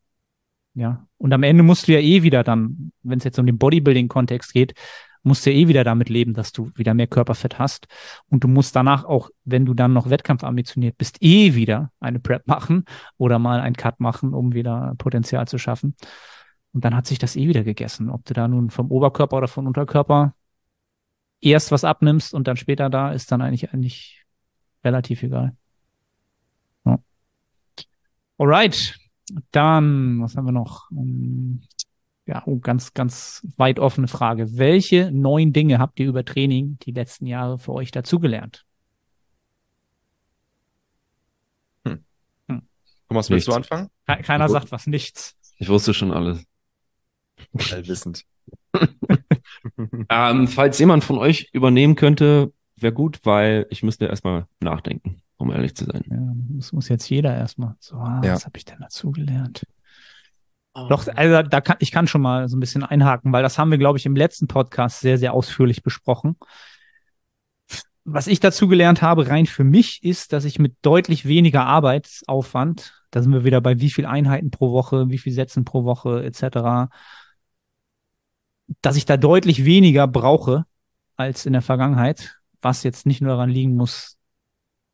ja, und am Ende musst du ja eh wieder dann, wenn es jetzt um den Bodybuilding-Kontext geht, musst ja eh wieder damit leben, dass du wieder mehr Körperfett hast. Und du musst danach auch, wenn du dann noch wettkampfambitioniert bist, eh wieder eine Prep machen oder mal einen Cut machen, um wieder Potenzial zu schaffen. Und dann hat sich das eh wieder gegessen. Ob du da nun vom Oberkörper oder vom Unterkörper erst was abnimmst und dann später da, ist dann eigentlich, eigentlich relativ egal. Ja. Alright. Dann, was haben wir noch? Ja, oh, ganz, ganz weit offene Frage. Welche neuen Dinge habt ihr über Training die letzten Jahre für euch dazugelernt? Hm. Hm. Thomas, willst nichts. du anfangen? Keiner ich sagt was, nichts. Ich wusste schon alles. Allwissend. ähm, falls jemand von euch übernehmen könnte, wäre gut, weil ich müsste erstmal nachdenken, um ehrlich zu sein. Ja, das muss jetzt jeder erstmal. So, ah, ja. was habe ich denn Doch, also da kann, ich kann schon mal so ein bisschen einhaken, weil das haben wir, glaube ich, im letzten Podcast sehr, sehr ausführlich besprochen. Was ich dazu gelernt habe, rein für mich, ist, dass ich mit deutlich weniger Arbeitsaufwand, da sind wir wieder bei wie viel Einheiten pro Woche, wie viel Sätzen pro Woche etc., dass ich da deutlich weniger brauche als in der Vergangenheit, was jetzt nicht nur daran liegen muss,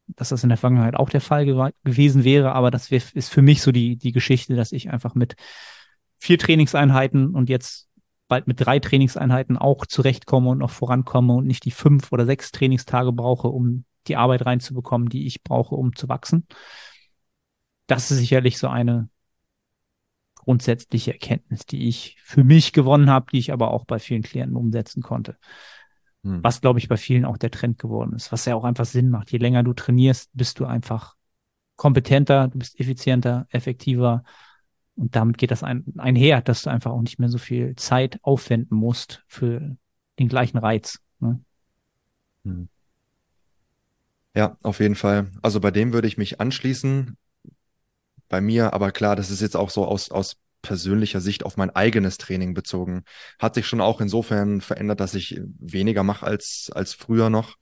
dass das in der Vergangenheit auch der Fall gew gewesen wäre, aber das wär, ist für mich so die, die Geschichte, dass ich einfach mit vier Trainingseinheiten und jetzt bald mit drei Trainingseinheiten auch zurechtkomme und noch vorankomme und nicht die fünf oder sechs Trainingstage brauche, um die Arbeit reinzubekommen, die ich brauche, um zu wachsen. Das ist sicherlich so eine grundsätzliche Erkenntnis, die ich für mich gewonnen habe, die ich aber auch bei vielen Klienten umsetzen konnte. Hm. Was, glaube ich, bei vielen auch der Trend geworden ist, was ja auch einfach Sinn macht. Je länger du trainierst, bist du einfach kompetenter, du bist effizienter, effektiver. Und damit geht das ein, einher, dass du einfach auch nicht mehr so viel Zeit aufwenden musst für den gleichen Reiz. Ne? Hm. Ja, auf jeden Fall. Also bei dem würde ich mich anschließen. Bei mir, aber klar, das ist jetzt auch so aus, aus persönlicher Sicht auf mein eigenes Training bezogen. Hat sich schon auch insofern verändert, dass ich weniger mache als, als früher noch.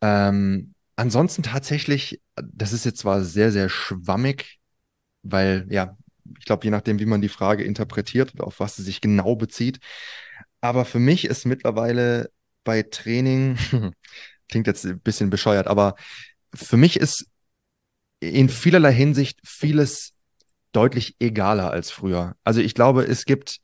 Ähm, ansonsten tatsächlich, das ist jetzt zwar sehr, sehr schwammig, weil ja, ich glaube, je nachdem, wie man die Frage interpretiert oder auf was sie sich genau bezieht. Aber für mich ist mittlerweile bei Training, klingt jetzt ein bisschen bescheuert, aber für mich ist in vielerlei Hinsicht vieles deutlich egaler als früher. Also ich glaube, es gibt,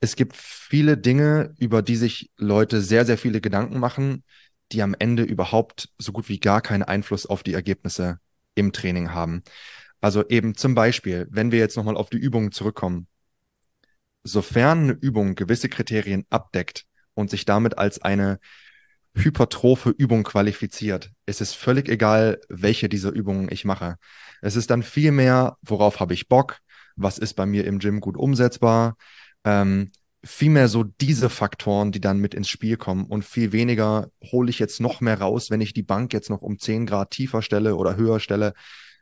es gibt viele Dinge, über die sich Leute sehr, sehr viele Gedanken machen, die am Ende überhaupt so gut wie gar keinen Einfluss auf die Ergebnisse im Training haben. Also eben zum Beispiel, wenn wir jetzt nochmal auf die Übungen zurückkommen, sofern eine Übung gewisse Kriterien abdeckt und sich damit als eine hypertrophe Übung qualifiziert, ist es völlig egal, welche dieser Übungen ich mache. Es ist dann viel mehr, worauf habe ich Bock, was ist bei mir im Gym gut umsetzbar, ähm, viel mehr so diese Faktoren, die dann mit ins Spiel kommen und viel weniger hole ich jetzt noch mehr raus, wenn ich die Bank jetzt noch um 10 Grad tiefer stelle oder höher stelle.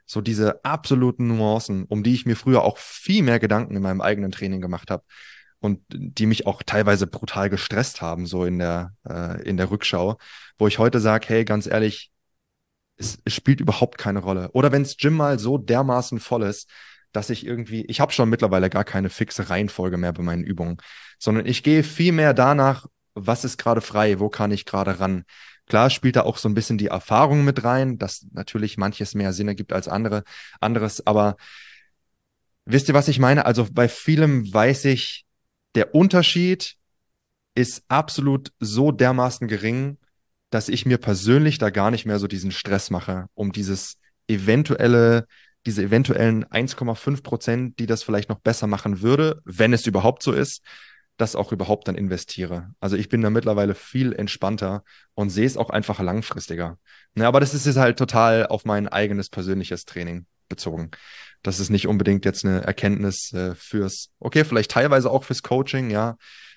So diese absoluten Nuancen, um die ich mir früher auch viel mehr Gedanken in meinem eigenen Training gemacht habe und die mich auch teilweise brutal gestresst haben, so in der, äh, in der Rückschau, wo ich heute sage, hey, ganz ehrlich, es, es spielt überhaupt keine Rolle. Oder wenns Gym mal so dermaßen voll ist, dass ich irgendwie, ich habe schon mittlerweile gar keine fixe Reihenfolge mehr bei meinen Übungen, sondern ich gehe viel mehr danach, was ist gerade frei, wo kann ich gerade ran. Klar spielt da auch so ein bisschen die Erfahrung mit rein, dass natürlich manches mehr Sinn ergibt als andere, anderes, aber wisst ihr, was ich meine? Also bei vielem weiß ich, der Unterschied ist absolut so dermaßen gering, dass ich mir persönlich da gar nicht mehr so diesen Stress mache, um dieses eventuelle, diese eventuellen 1,5 Prozent, die das vielleicht noch besser machen würde, wenn es überhaupt so ist, das auch überhaupt dann investiere. Also ich bin da mittlerweile viel entspannter und sehe es auch einfach langfristiger. Ja, aber das ist jetzt halt total auf mein eigenes persönliches Training bezogen. Das ist nicht unbedingt jetzt eine Erkenntnis äh, fürs, okay, vielleicht teilweise auch fürs Coaching, ja,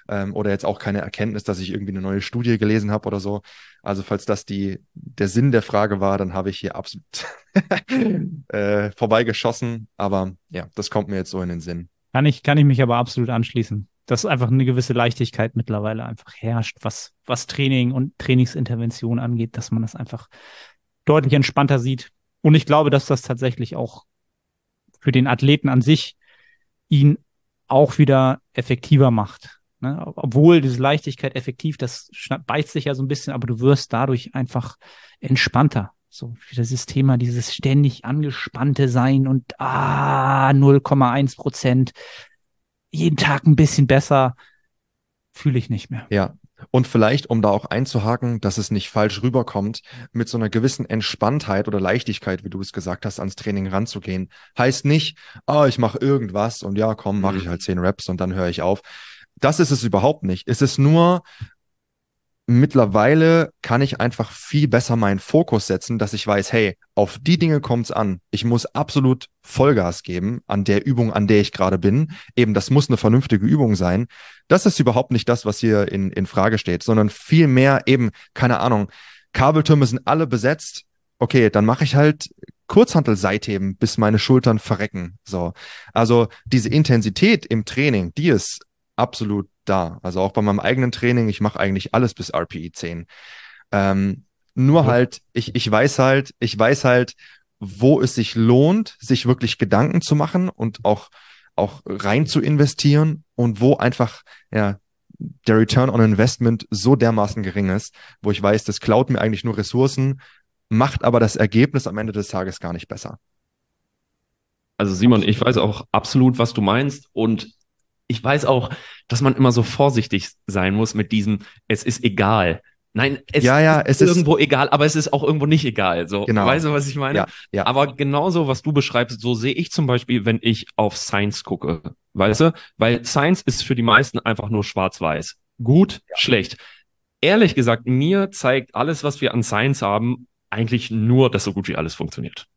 ähm, oder jetzt auch keine Erkenntnis, dass ich irgendwie eine neue Studie gelesen habe oder so. Also falls das die, der Sinn der Frage war, dann habe ich hier absolut äh, vorbeigeschossen. Aber ja, das kommt mir jetzt so in den Sinn. Kann ich, kann ich mich aber absolut anschließen. Dass einfach eine gewisse Leichtigkeit mittlerweile einfach herrscht, was, was Training und Trainingsintervention angeht, dass man das einfach deutlich entspannter sieht. Und ich glaube, dass das tatsächlich auch für den Athleten an sich ihn auch wieder effektiver macht. Ne? Obwohl diese Leichtigkeit effektiv, das beißt sich ja so ein bisschen, aber du wirst dadurch einfach entspannter. So, dieses Thema, dieses ständig angespannte Sein und ah, 0,1 Prozent, jeden Tag ein bisschen besser, fühle ich nicht mehr. Ja, Und vielleicht, um da auch einzuhaken, dass es nicht falsch rüberkommt, mit so einer gewissen Entspanntheit oder Leichtigkeit, wie du es gesagt hast, ans Training ranzugehen. Heißt nicht, ah, oh, ich mache irgendwas und ja, komm, mache ich mhm. halt zehn Reps und dann höre ich auf. Das ist es überhaupt nicht. Es ist nur mittlerweile kann ich einfach viel besser meinen Fokus setzen, dass ich weiß, hey, auf die Dinge kommt es an. Ich muss absolut Vollgas geben an der Übung, an der ich gerade bin. Eben, das muss eine vernünftige Übung sein. Das ist überhaupt nicht das, was hier in, in Frage steht, sondern viel mehr eben, keine Ahnung, Kabeltürme sind alle besetzt. Okay, dann mache ich halt Kurzhantel seitheben, bis meine Schultern verrecken. So. Also diese Intensität im Training, die ist absolut da. Also auch bei meinem eigenen Training, ich mache eigentlich alles bis RPE 10. Ähm, nur ja. halt, ich, ich weiß halt, ich weiß halt, wo es sich lohnt, sich wirklich Gedanken zu machen und auch, auch rein zu investieren und wo einfach, ja, der Return on Investment so dermaßen gering ist, wo ich weiß, das klaut mir eigentlich nur Ressourcen, macht aber das Ergebnis am Ende des Tages gar nicht besser. Also Simon, ich weiß auch absolut, was du meinst und ich weiß auch, dass man immer so vorsichtig sein muss mit diesem, es ist egal. Nein, es ja, ja, ist irgendwo ist, egal, aber es ist auch irgendwo nicht egal. So, genau. weißt du, was ich meine? Ja, ja. Aber genauso, was du beschreibst, so sehe ich zum Beispiel, wenn ich auf Science gucke. Weißt du? Weil Science ist für die meisten einfach nur schwarz-weiß. Gut, ja. schlecht. Ehrlich gesagt, mir zeigt alles, was wir an Science haben, eigentlich nur, dass so gut wie alles funktioniert.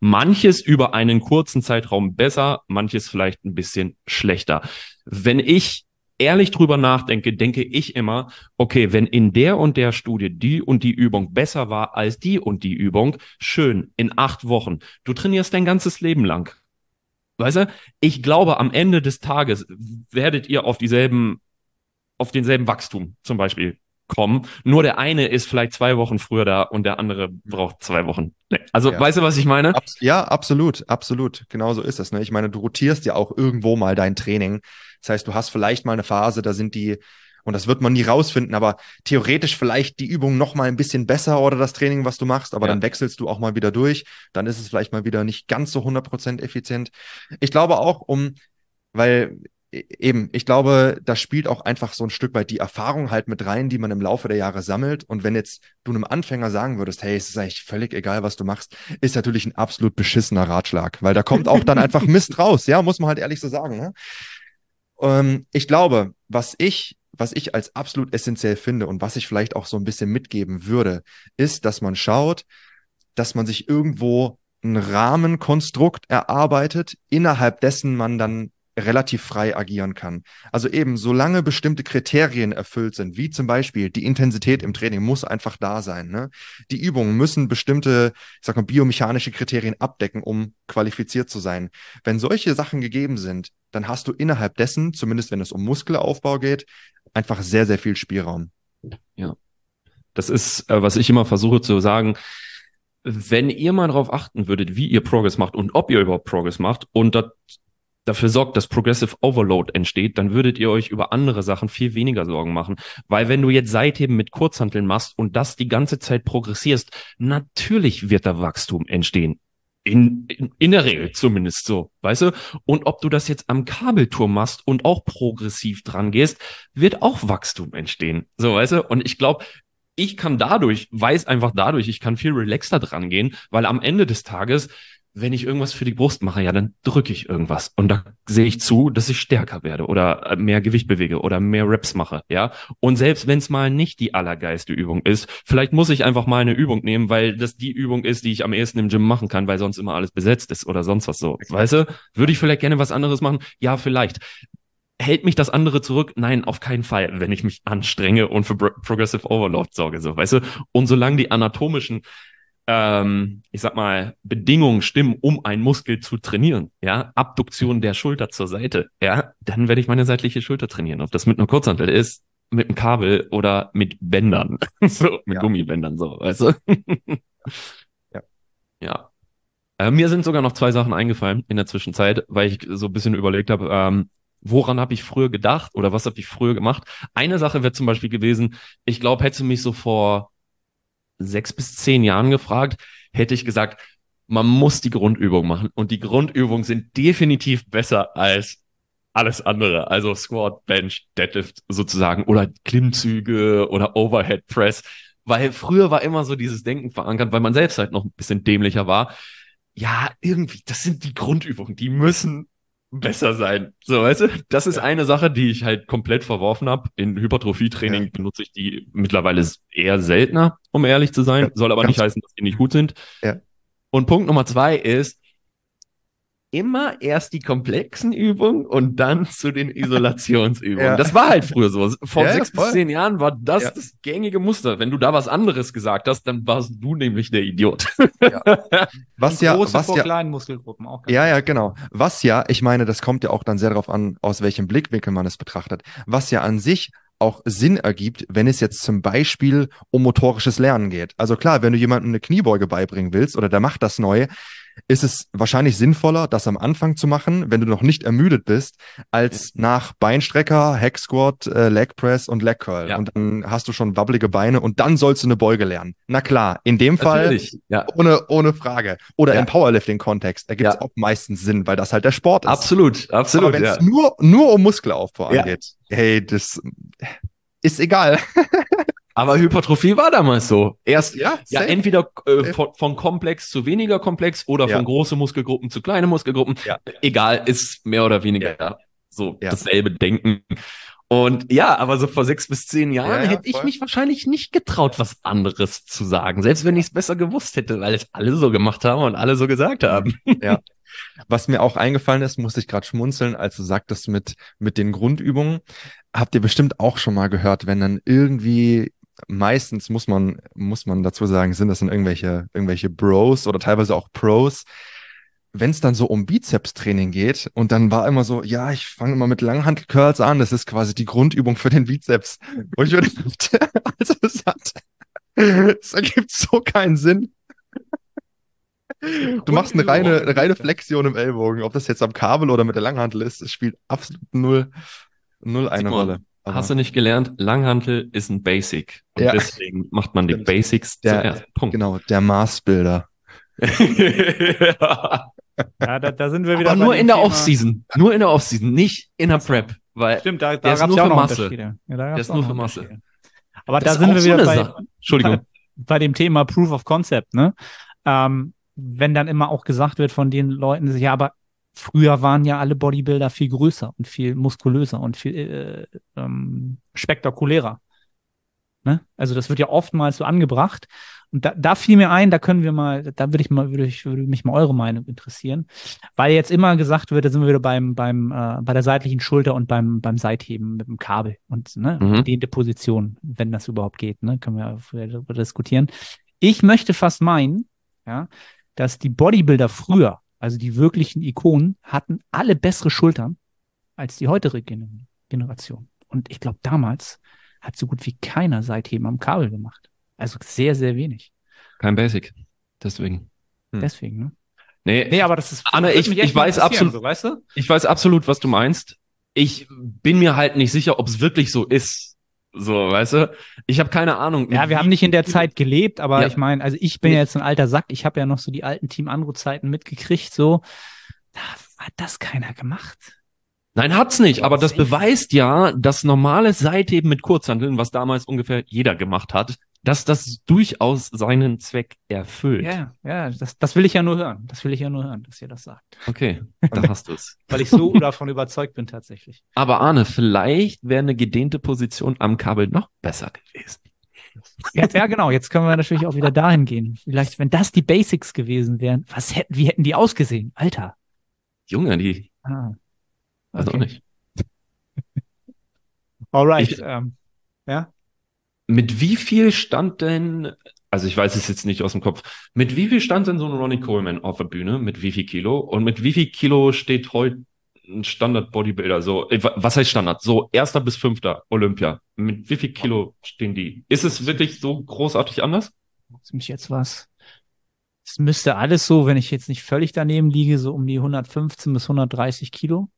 Manches über einen kurzen Zeitraum besser, manches vielleicht ein bisschen schlechter. Wenn ich ehrlich drüber nachdenke, denke ich immer, okay, wenn in der und der Studie die und die Übung besser war als die und die Übung, schön, in acht Wochen. Du trainierst dein ganzes Leben lang. Weißt du, ich glaube, am Ende des Tages werdet ihr auf dieselben, auf denselben Wachstum zum Beispiel kommen. Nur der eine ist vielleicht zwei Wochen früher da und der andere braucht zwei Wochen. Also, ja. weißt du, was ich meine? Abs ja, absolut, absolut. Genau so ist das. Ne? Ich meine, du rotierst ja auch irgendwo mal dein Training. Das heißt, du hast vielleicht mal eine Phase, da sind die, und das wird man nie rausfinden, aber theoretisch vielleicht die Übung noch mal ein bisschen besser oder das Training, was du machst, aber ja. dann wechselst du auch mal wieder durch. Dann ist es vielleicht mal wieder nicht ganz so 100% effizient. Ich glaube auch, um, weil eben, ich glaube, da spielt auch einfach so ein Stück weit die Erfahrung halt mit rein, die man im Laufe der Jahre sammelt. Und wenn jetzt du einem Anfänger sagen würdest, hey, es ist eigentlich völlig egal, was du machst, ist natürlich ein absolut beschissener Ratschlag, weil da kommt auch dann einfach Mist raus, ja, muss man halt ehrlich so sagen. Ne? Ähm, ich glaube, was ich, was ich als absolut essentiell finde und was ich vielleicht auch so ein bisschen mitgeben würde, ist, dass man schaut, dass man sich irgendwo ein Rahmenkonstrukt erarbeitet, innerhalb dessen man dann relativ frei agieren kann. Also eben, solange bestimmte Kriterien erfüllt sind, wie zum Beispiel die Intensität im Training muss einfach da sein. Ne? Die Übungen müssen bestimmte, ich sag mal, biomechanische Kriterien abdecken, um qualifiziert zu sein. Wenn solche Sachen gegeben sind, dann hast du innerhalb dessen, zumindest wenn es um Muskelaufbau geht, einfach sehr, sehr viel Spielraum. Ja. Das ist, äh, was ich immer versuche zu sagen, wenn ihr mal darauf achten würdet, wie ihr Progress macht und ob ihr überhaupt Progress macht und das dafür sorgt, dass Progressive Overload entsteht, dann würdet ihr euch über andere Sachen viel weniger Sorgen machen. Weil wenn du jetzt Seitheben mit Kurzhanteln machst und das die ganze Zeit progressierst, natürlich wird da Wachstum entstehen. In, in, in der Regel zumindest so, weißt du? Und ob du das jetzt am Kabelturm machst und auch progressiv dran gehst, wird auch Wachstum entstehen. So, weißt du? Und ich glaube, ich kann dadurch, weiß einfach dadurch, ich kann viel relaxter dran gehen, weil am Ende des Tages wenn ich irgendwas für die Brust mache, ja, dann drücke ich irgendwas und da sehe ich zu, dass ich stärker werde oder äh, mehr Gewicht bewege oder mehr Reps mache, ja. Und selbst wenn es mal nicht die allergeiste Übung ist, vielleicht muss ich einfach mal eine Übung nehmen, weil das die Übung ist, die ich am ehesten im Gym machen kann, weil sonst immer alles besetzt ist oder sonst was so. Weißt du? Würde ich vielleicht gerne was anderes machen? Ja, vielleicht. Hält mich das andere zurück? Nein, auf keinen Fall, wenn ich mich anstrenge und für Progressive Overload sorge, so, weißt du? Und solange die anatomischen ähm, ich sag mal, Bedingungen stimmen, um einen Muskel zu trainieren, ja, Abduktion der Schulter zur Seite, ja, dann werde ich meine seitliche Schulter trainieren. Ob das mit einer Kurzhantel ist, mit einem Kabel oder mit Bändern, so, mit ja. Gummibändern, so, weißt du? ja. Ja. Äh, mir sind sogar noch zwei Sachen eingefallen in der Zwischenzeit, weil ich so ein bisschen überlegt habe, ähm, woran habe ich früher gedacht oder was habe ich früher gemacht? Eine Sache wäre zum Beispiel gewesen, ich glaube, hätte mich so vor sechs bis zehn Jahren gefragt, hätte ich gesagt, man muss die Grundübung machen. Und die Grundübungen sind definitiv besser als alles andere, also Squat, Bench, Deadlift sozusagen oder Klimmzüge oder Overhead Press, weil früher war immer so dieses Denken verankert, weil man selbst halt noch ein bisschen dämlicher war. Ja, irgendwie, das sind die Grundübungen, die müssen besser sein. So, weißt du, das ist eine Sache, die ich halt komplett verworfen habe. In Hypertrophietraining Ja. benutze ich die mittlerweile eher seltener, um ehrlich zu sein. Ja, Soll aber ganz- nicht heißen, dass die nicht gut sind. Ja. Und Punkt Nummer zwei ist, immer erst die komplexen Übungen und dann zu den Isolationsübungen. Ja. Das war halt früher so. Vor Ja, ja, sechs bis zehn Jahren war das Ja. das gängige Muster. Wenn du da was anderes gesagt hast, dann warst du nämlich der Idiot. Was ja, große was vor ja, kleinen Muskelgruppen auch. Ja, ja, genau. Was ja, ich meine, das kommt ja auch dann sehr darauf an, aus welchem Blickwinkel man es betrachtet. Was ja an sich auch Sinn ergibt, wenn es jetzt zum Beispiel um motorisches Lernen geht. Also klar, wenn du jemandem eine Kniebeuge beibringen willst oder der macht das neu, ist es wahrscheinlich sinnvoller, das am Anfang zu machen, wenn du noch nicht ermüdet bist, als nach Beinstrecker, Hack Squat, äh, Leg Press und Leg Curl. Ja. Und dann hast du schon wabbelige Beine und dann sollst du eine Beuge lernen. Na klar, in dem Fall Natürlich. Ja. ohne, ohne Frage. Oder Ja. im Powerlifting-Kontext ergibt es auch meistens Sinn, weil das halt der Sport ist. Absolut, absolut. Aber wenn es nur, nur um Muskelaufbau angeht, hey, das ist egal. Aber Hypertrophie war damals so. Erst Ja, ja, safe. entweder äh, von, von komplex zu weniger komplex oder Ja. von große Muskelgruppen zu kleine Muskelgruppen. Ja. Egal, ist mehr oder weniger so Ja. dasselbe Denken. Und ja, aber so vor sechs bis zehn Jahren Ja, ja, hätte ich voll. mich wahrscheinlich nicht getraut, was anderes zu sagen. Selbst wenn ich es besser gewusst hätte, weil es alle so gemacht haben und alle so gesagt haben. Was mir auch eingefallen ist, musste ich gerade schmunzeln, als du sagtest mit, mit den Grundübungen. Habt ihr bestimmt auch schon mal gehört, wenn dann irgendwie, meistens muss man, muss man dazu sagen, sind das dann irgendwelche, irgendwelche Bros oder teilweise auch Pros, wenn es dann so um Bizeps-Training geht und dann war immer so, ja, ich fange immer mit Langhantel-Curls an, das ist quasi die Grundübung für den Bizeps. Und ich würde, also es hat, es ergibt so keinen Sinn. Du machst eine reine, eine reine Flexion im Ellbogen. Ob das jetzt am Kabel oder mit der Langhantel ist, es spielt absolut null, null eine Rolle. Aber Hast du nicht gelernt? Langhantel ist ein Basic. Und Ja. deswegen macht man die Stimmt. Basics Der- zuerst. Punkt. genau, der Maßbilder. ja. Ja, da, da sind wir wieder Aber nur in der Offseason. Nur in der Offseason, nicht in der Prep. Weil Stimmt, da, Der da ist gab es nur ja auch für noch Masse. Ja, da gab's ist auch nur noch für Masse. Aber da das ist sind wir so wieder eine bei, Sache. Entschuldigung. bei dem Thema Proof of Concept, ne? Ähm, wenn dann immer auch gesagt wird von den Leuten, ja, aber früher waren ja alle Bodybuilder viel größer und viel muskulöser und viel äh, ähm, spektakulärer. Ne? Also das wird ja oftmals so angebracht. Und da, da fiel mir ein, da können wir mal, da würde ich mal, würde ich, würde mich mal eure Meinung interessieren, weil jetzt immer gesagt wird, da sind wir wieder beim, beim, äh, bei der seitlichen Schulter und beim, beim Seitheben mit dem Kabel und ne, Mhm. gedehnte Position, wenn das überhaupt geht, ne, können wir darüber diskutieren. Ich möchte fast meinen, ja, dass die Bodybuilder früher, also die wirklichen Ikonen, hatten alle bessere Schultern als die heutige Gen Generation. Und ich glaube, damals hat so gut wie keiner Seitheben am Kabel gemacht. Also sehr, sehr wenig. Kein Basic. Deswegen. Hm. Deswegen, ne? Nee, Nee, aber das ist. Anne, ich- ich weiß absolut- So, weißt du? ich weiß absolut, was du meinst. Ich bin mir halt nicht sicher, ob es wirklich so ist. So, weißt du? Ich habe keine Ahnung. Ja, wir haben nicht in der Zeit gelebt, aber Ja. ich meine, also ich bin ja jetzt ein alter Sack. Ich habe ja noch so die alten Team Andro Zeiten mitgekriegt. So, da hat das keiner gemacht. Nein, hat's nicht. Aber das beweist ja, dass normales Seitheben mit Kurzhanteln, was damals ungefähr jeder gemacht hat, dass das durchaus seinen Zweck erfüllt. Ja, ja, das, das will ich ja nur hören. Das will ich ja nur hören, dass ihr das sagt. Okay, da hast du's. Weil ich so davon überzeugt bin tatsächlich. Aber Arne, vielleicht wäre eine gedehnte Position am Kabel noch besser gewesen. Jetzt, ja, genau. Jetzt können wir natürlich auch wieder dahin gehen. Vielleicht, wenn das die Basics gewesen wären, was hätten, wie hätten die ausgesehen? Alter. Junge, die, Ah. weiß auch nicht. Alright. Ich- ähm, ja. Mit wie viel stand denn, also ich weiß es jetzt nicht aus dem Kopf, mit wie viel stand denn so ein Ronnie Coleman auf der Bühne? Mit wie viel Kilo? Und mit wie viel Kilo steht heute ein Standard Bodybuilder? So, äh, wa- was heißt Standard? So erster bis fünfter Olympia. Mit wie viel Kilo stehen die? Ist es wirklich so großartig anders? Muss mich jetzt was. Es müsste alles so, wenn ich jetzt nicht völlig daneben liege, so um die 115 bis 130 Kilo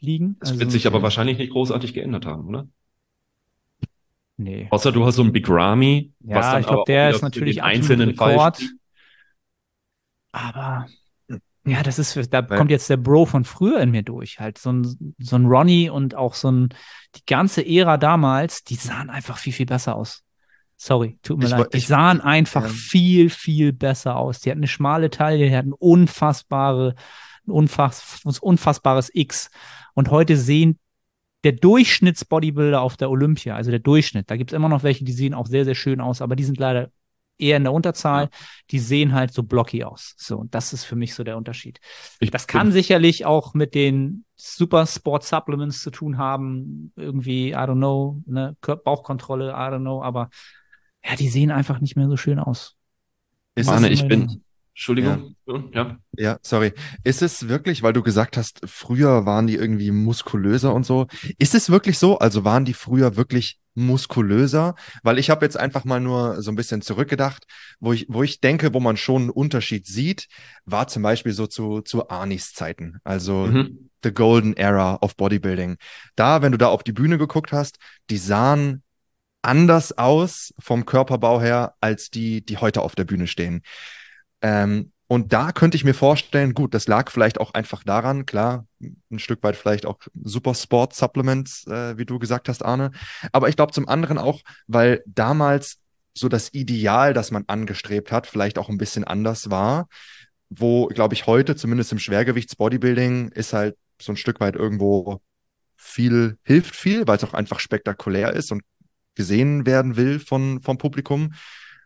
liegen. Das Also, wird sich aber wahrscheinlich nicht großartig geändert haben, oder? Nee. Außer du hast so einen Big Ramy, was Ja, dann ich glaube, auch der ist für natürlich einzelnen Fall Rekord. Aber Ja, das ist, da Weil- kommt jetzt der Bro von früher in mir durch. Halt so ein, so ein Ronnie und auch so ein, die ganze Ära damals, die sahen einfach viel, viel besser aus. Sorry, tut mir Ich leid. woll- Die ich- sahen einfach ja. viel, viel besser aus. Die hatten eine schmale Taille, die hatten unfassbare, ein unfass, unfassbares X. Und heute sehen der Durchschnittsbodybuilder auf der Olympia, also der Durchschnitt, da gibt es immer noch welche, die sehen auch sehr, sehr schön aus, aber die sind leider eher in der Unterzahl. Die sehen halt so blocky aus. So, und das ist für mich so der Unterschied. Ich Das kann sicherlich auch mit den Super Sport Supplements zu tun haben. Irgendwie, I don't know, ne, Bauchkontrolle, I don't know, aber ja, die sehen einfach nicht mehr so schön aus. Es, ich bin. Entschuldigung. Ja. ja, sorry. Ist es wirklich, weil du gesagt hast, früher waren die irgendwie muskulöser und so. Ist es wirklich so? Also waren die früher wirklich muskulöser? Weil ich habe jetzt einfach mal nur so ein bisschen zurückgedacht, wo ich, wo ich denke, wo man schon einen Unterschied sieht, war zum Beispiel so zu, zu Arnis Zeiten. Also Mhm. the golden era of bodybuilding. Da, wenn du da auf die Bühne geguckt hast, die sahen anders aus vom Körperbau her als die, die heute auf der Bühne stehen. Ähm, und da könnte ich mir vorstellen, gut, das lag vielleicht auch einfach daran, klar, ein Stück weit vielleicht auch Super Sport Supplements, äh, wie du gesagt hast, Arne. Aber ich glaube zum anderen auch, weil damals so das Ideal, das man angestrebt hat, vielleicht auch ein bisschen anders war, wo, glaube ich, heute, zumindest im Schwergewichts-Bodybuilding, ist halt so ein Stück weit irgendwo viel, hilft viel, weil es auch einfach spektakulär ist und gesehen werden will von, vom Publikum,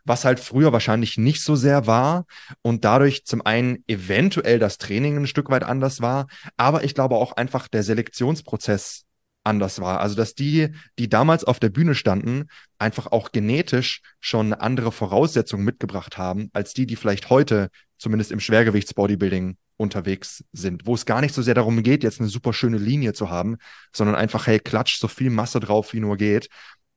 was halt früher wahrscheinlich nicht so sehr war und dadurch zum einen eventuell das Training ein Stück weit anders war, aber ich glaube auch einfach der Selektionsprozess anders war. Also, dass die, die damals auf der Bühne standen, einfach auch genetisch schon andere Voraussetzung mitgebracht haben, als die, die vielleicht heute zumindest im Schwergewichtsbodybuilding unterwegs sind, wo es gar nicht so sehr darum geht, jetzt eine super schöne Linie zu haben, sondern einfach, hey, klatsch so viel Masse drauf, wie nur geht.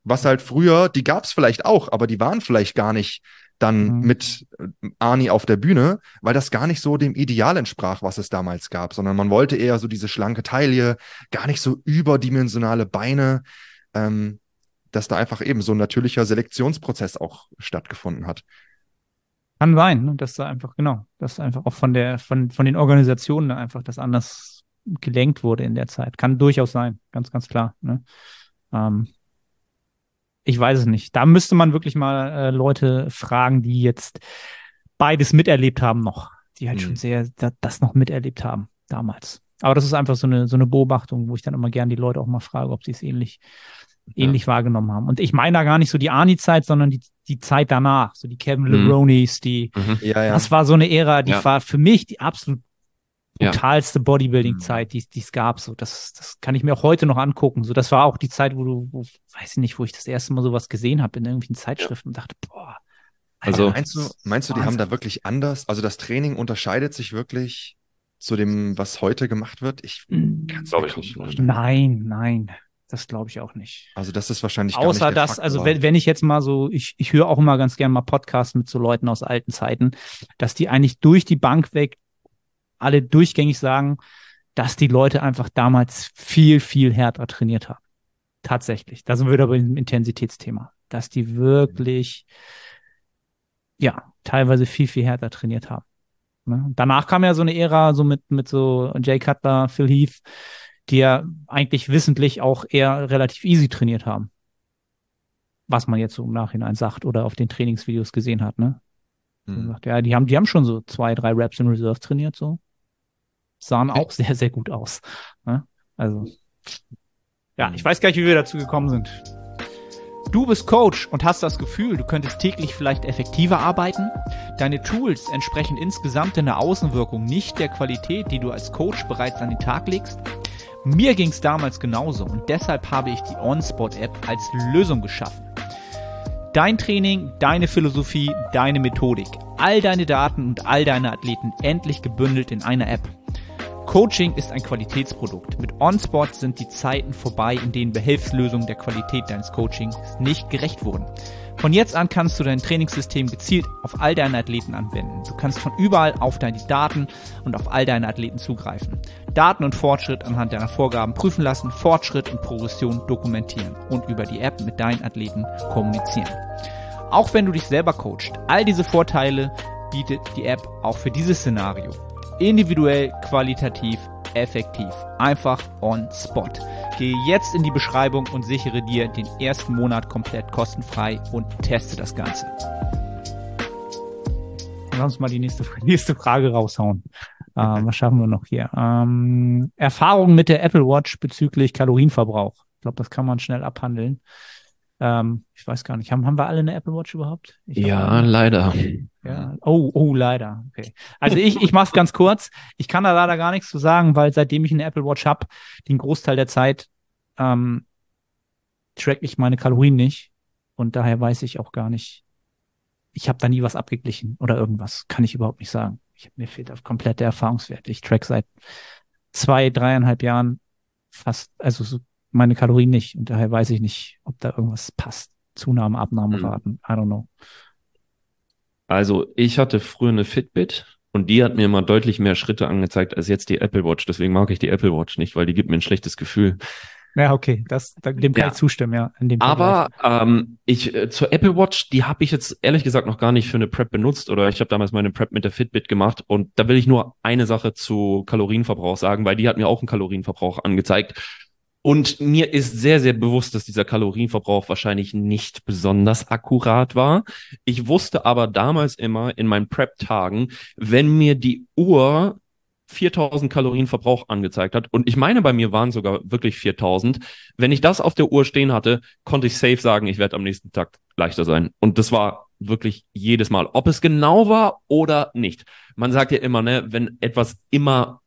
Was halt früher, die gab's vielleicht auch, aber die waren vielleicht gar nicht dann Mhm. mit äh, Arnie auf der Bühne, weil das gar nicht so dem Ideal entsprach, was es damals gab, sondern man wollte eher so diese schlanke Taille, gar nicht so überdimensionale Beine, ähm, dass da einfach eben so ein natürlicher Selektionsprozess auch stattgefunden hat. Kann sein, ne, dass da einfach, genau, dass einfach auch von der, von, von den Organisationen da einfach das anders gelenkt wurde in der Zeit. Kann durchaus sein, ganz, ganz klar. Ne? Ähm, ich weiß es nicht. Da müsste man wirklich mal äh, Leute fragen, die jetzt beides miterlebt haben noch, die halt Mhm. schon sehr da, das noch miterlebt haben damals. Aber das ist einfach so eine, so eine Beobachtung, wo ich dann immer gern die Leute auch mal frage, ob sie es ähnlich, ähnlich wahrgenommen haben. Und ich meine da gar nicht so die Arnie-Zeit, sondern die, die Zeit danach, so die Kevin Mhm. LeBronis, die, Mhm. Ja, ja. das war so eine Ära, die Ja. war für mich die absolut Ja. Brutalste Bodybuilding-Zeit, die die es gab. So, das, das kann ich mir auch heute noch angucken. So, das war auch die Zeit, wo du, wo, weiß ich nicht, wo ich das erste Mal sowas gesehen habe in irgendwelchen Zeitschriften und dachte, boah. Also- Alter, Meinst du, meinst du, die haben da wirklich anders? Also das Training unterscheidet sich wirklich zu dem, was heute gemacht wird? Ich kann's Glaub mir ich kaum nicht, vorstellen. Nein, nein, das glaube ich auch nicht. Also das ist wahrscheinlich gar Außer nicht der das, Faktor. also wenn, wenn ich jetzt mal so, ich, ich höre auch immer ganz gerne mal Podcasts mit so Leuten aus alten Zeiten, dass die eigentlich durch die Bank weg alle durchgängig sagen, dass die Leute einfach damals viel, viel härter trainiert haben. Tatsächlich. Da sind wir wieder beim Intensitätsthema. Dass die wirklich, ja, teilweise viel, viel härter trainiert haben. Ne? Danach kam ja so eine Ära, so mit, mit so Jay Cutler, Phil Heath, die ja eigentlich wissentlich auch eher relativ easy trainiert haben. Was man jetzt so im Nachhinein sagt oder auf den Trainingsvideos gesehen hat, ne? Man Hm. sagt, ja, die haben, die haben schon so zwei, drei Reps in Reserve trainiert, so. Sahen auch sehr, sehr gut aus. Ne? Also, ja, ich weiß gar nicht, wie wir dazu gekommen sind. Du bist Coach und hast das Gefühl, du könntest täglich vielleicht effektiver arbeiten? Deine Tools entsprechen insgesamt in der Außenwirkung nicht der Qualität, die du als Coach bereits an den Tag legst? Mir ging es damals genauso und deshalb habe ich die OnSpot-App als Lösung geschaffen. Dein Training, deine Philosophie, deine Methodik, all deine Daten und all deine Athleten endlich gebündelt in einer App. Coaching ist ein Qualitätsprodukt. Mit OnSpot sind die Zeiten vorbei, in denen Behelfslösungen der Qualität deines Coachings nicht gerecht wurden. Von jetzt an kannst du dein Trainingssystem gezielt auf all deine Athleten anwenden. Du kannst von überall auf deine Daten und auf all deine Athleten zugreifen. Daten und Fortschritt anhand deiner Vorgaben prüfen lassen, Fortschritt und Progression dokumentieren und über die App mit deinen Athleten kommunizieren. Auch wenn du dich selber coachst, all diese Vorteile bietet die App auch für dieses Szenario. Individuell, qualitativ, effektiv. Einfach on spot. Gehe jetzt in die Beschreibung und sichere dir den ersten Monat komplett kostenfrei und teste das Ganze. Lass uns mal die nächste, nächste Frage raushauen. Ähm, was schaffen wir noch hier? Ähm, Erfahrung mit der Apple Watch bezüglich Kalorienverbrauch. Ich glaube, das kann man schnell abhandeln. Ähm, ich weiß gar nicht, haben, haben wir alle eine Apple Watch überhaupt? ja, leider. Ja. Oh, oh, leider. Okay. Also ich, ich mache es ganz kurz. Ich kann da leider gar nichts zu sagen, weil seitdem ich eine Apple Watch habe, den Großteil der Zeit ähm, track ich meine Kalorien nicht. Und daher weiß ich auch gar nicht. Ich habe da nie was abgeglichen oder irgendwas. Kann ich überhaupt nicht sagen. Ich, mir fehlt auf komplett der Erfahrungswert. Ich track seit zwei, dreieinhalb Jahren fast, also so meine Kalorien nicht. Und daher weiß ich nicht, ob da irgendwas passt. Zunahme, Abnahmeraten. Hm. I don't know. Also ich hatte früher eine Fitbit und die hat mir immer deutlich mehr Schritte angezeigt als jetzt die Apple Watch. Deswegen mag ich die Apple Watch nicht, weil die gibt mir ein schlechtes Gefühl. Ja, okay, das, dem kann ja. ich zustimmen, ja. Aber ähm, ich äh, zur Apple Watch, die habe ich jetzt ehrlich gesagt noch gar nicht für eine Prep benutzt oder ich habe damals meine Prep mit der Fitbit gemacht und da will ich nur eine Sache zu Kalorienverbrauch sagen, weil die hat mir auch einen Kalorienverbrauch angezeigt und mir ist sehr, sehr bewusst, dass dieser Kalorienverbrauch wahrscheinlich nicht besonders akkurat war. Ich wusste aber damals immer in meinen Prep-Tagen, wenn mir die Uhr 4000 Kalorien Verbrauch angezeigt hat. Und ich meine, bei mir waren sogar wirklich 4000. Wenn ich das auf der Uhr stehen hatte, konnte ich safe sagen, ich werde am nächsten Tag leichter sein. Und das war wirklich jedes Mal, ob es genau war oder nicht. Man sagt ja immer, ne, wenn etwas immer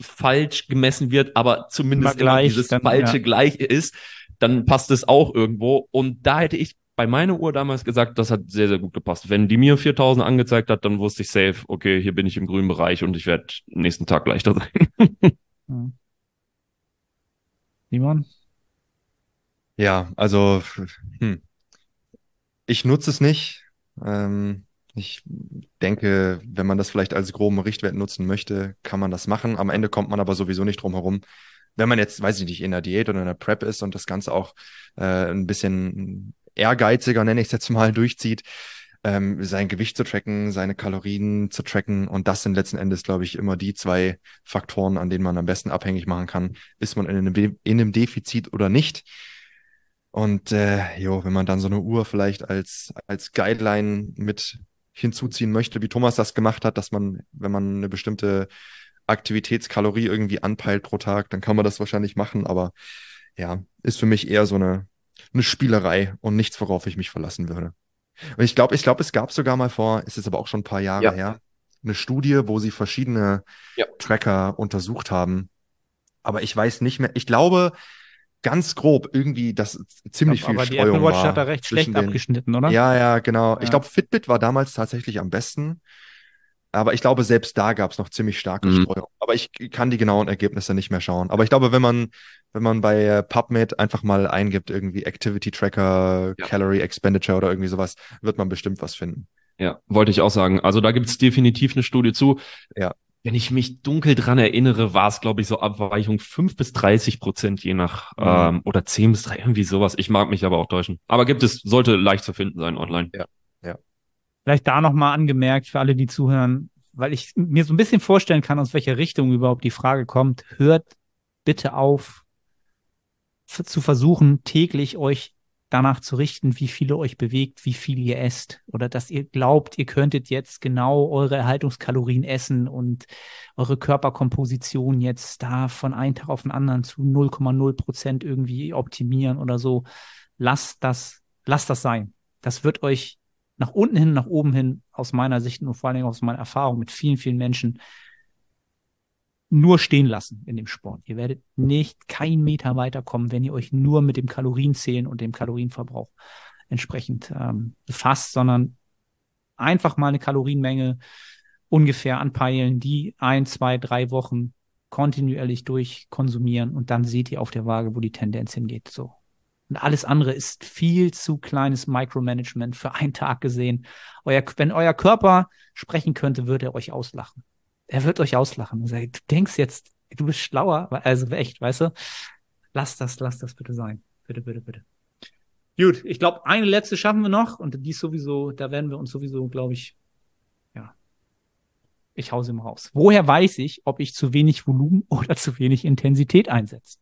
falsch gemessen wird, aber zumindest immer, gleich, dieses dann, falsche ja. gleich ist, dann passt es auch irgendwo. Und da hätte ich bei meiner Uhr damals gesagt, das hat sehr, sehr gut gepasst. Wenn die mir 4000 angezeigt hat, dann wusste ich safe, okay, hier bin ich im grünen Bereich und ich werde nächsten Tag leichter sein. ja. Simon? Ja, also hm. ich nutze es nicht. Ähm, ich denke, wenn man das vielleicht als groben Richtwert nutzen möchte, kann man das machen. Am Ende kommt man aber sowieso nicht drum herum. Wenn man jetzt, weiß ich nicht, in der Diät oder in der Prep ist und das Ganze auch äh, ein bisschen ehrgeiziger, nenne ich es jetzt mal, durchzieht, ähm, sein Gewicht zu tracken, seine Kalorien zu tracken. Und das sind letzten Endes, glaube ich, immer die zwei Faktoren, an denen man am besten abhängig machen kann. Ist man in einem, in einem Defizit oder nicht? Und äh, jo, wenn man dann so eine Uhr vielleicht als, als Guideline mit hinzuziehen möchte, wie Thomas das gemacht hat, dass man, wenn man eine bestimmte Aktivitätskalorie irgendwie anpeilt pro Tag, dann kann man das wahrscheinlich machen, aber ja, ist für mich eher so eine, eine Spielerei und nichts, worauf ich mich verlassen würde. Und ich glaube, ich glaube, es gab sogar mal vor, ist jetzt aber auch schon ein paar Jahre ja. her, eine Studie, wo sie verschiedene ja. Tracker untersucht haben. Aber ich weiß nicht mehr, ich glaube, ganz grob irgendwie das ziemlich glaub, viel aber Streuung die Apple Watch hat da recht schlecht den, abgeschnitten, oder? Ja, ja, genau. Ja. Ich glaube, Fitbit war damals tatsächlich am besten. Aber ich glaube, selbst da gab es noch ziemlich starke mhm. Streuung. Aber ich kann die genauen Ergebnisse nicht mehr schauen. Aber ich glaube, wenn man, wenn man bei PubMed einfach mal eingibt, irgendwie Activity Tracker, ja. Calorie Expenditure oder irgendwie sowas, wird man bestimmt was finden. Ja, wollte ich auch sagen. Also da gibt es definitiv eine Studie zu. Ja wenn ich mich dunkel dran erinnere, war es, glaube ich, so Abweichung 5 bis 30 Prozent je nach, mhm. ähm, oder 10 bis 3, irgendwie sowas. Ich mag mich aber auch täuschen. Aber gibt es, sollte leicht zu finden sein online. Ja, ja. Vielleicht da nochmal angemerkt für alle, die zuhören, weil ich mir so ein bisschen vorstellen kann, aus welcher Richtung überhaupt die Frage kommt. Hört bitte auf, zu versuchen, täglich euch danach zu richten, wie viel ihr euch bewegt, wie viel ihr esst oder dass ihr glaubt, ihr könntet jetzt genau eure Erhaltungskalorien essen und eure Körperkomposition jetzt da von einem Tag auf den anderen zu 0,0 Prozent irgendwie optimieren oder so. Lasst das, lasst das sein. Das wird euch nach unten hin, nach oben hin, aus meiner Sicht und vor allen Dingen aus meiner Erfahrung mit vielen, vielen Menschen nur stehen lassen in dem Sport. Ihr werdet nicht keinen Meter weiterkommen, wenn ihr euch nur mit dem Kalorienzählen und dem Kalorienverbrauch entsprechend ähm, befasst, sondern einfach mal eine Kalorienmenge ungefähr anpeilen, die ein, zwei, drei Wochen kontinuierlich durchkonsumieren und dann seht ihr auf der Waage, wo die Tendenz hingeht. So. Und alles andere ist viel zu kleines Micromanagement für einen Tag gesehen. Euer, wenn euer Körper sprechen könnte, würde er euch auslachen er wird euch auslachen. Sagt, du denkst jetzt, du bist schlauer, also echt, weißt du? Lass das, lass das bitte sein. Bitte, bitte, bitte. Gut, ich glaube, eine letzte schaffen wir noch und die ist sowieso, da werden wir uns sowieso, glaube ich, ja. Ich hau sie mal raus. Woher weiß ich, ob ich zu wenig Volumen oder zu wenig Intensität einsetze?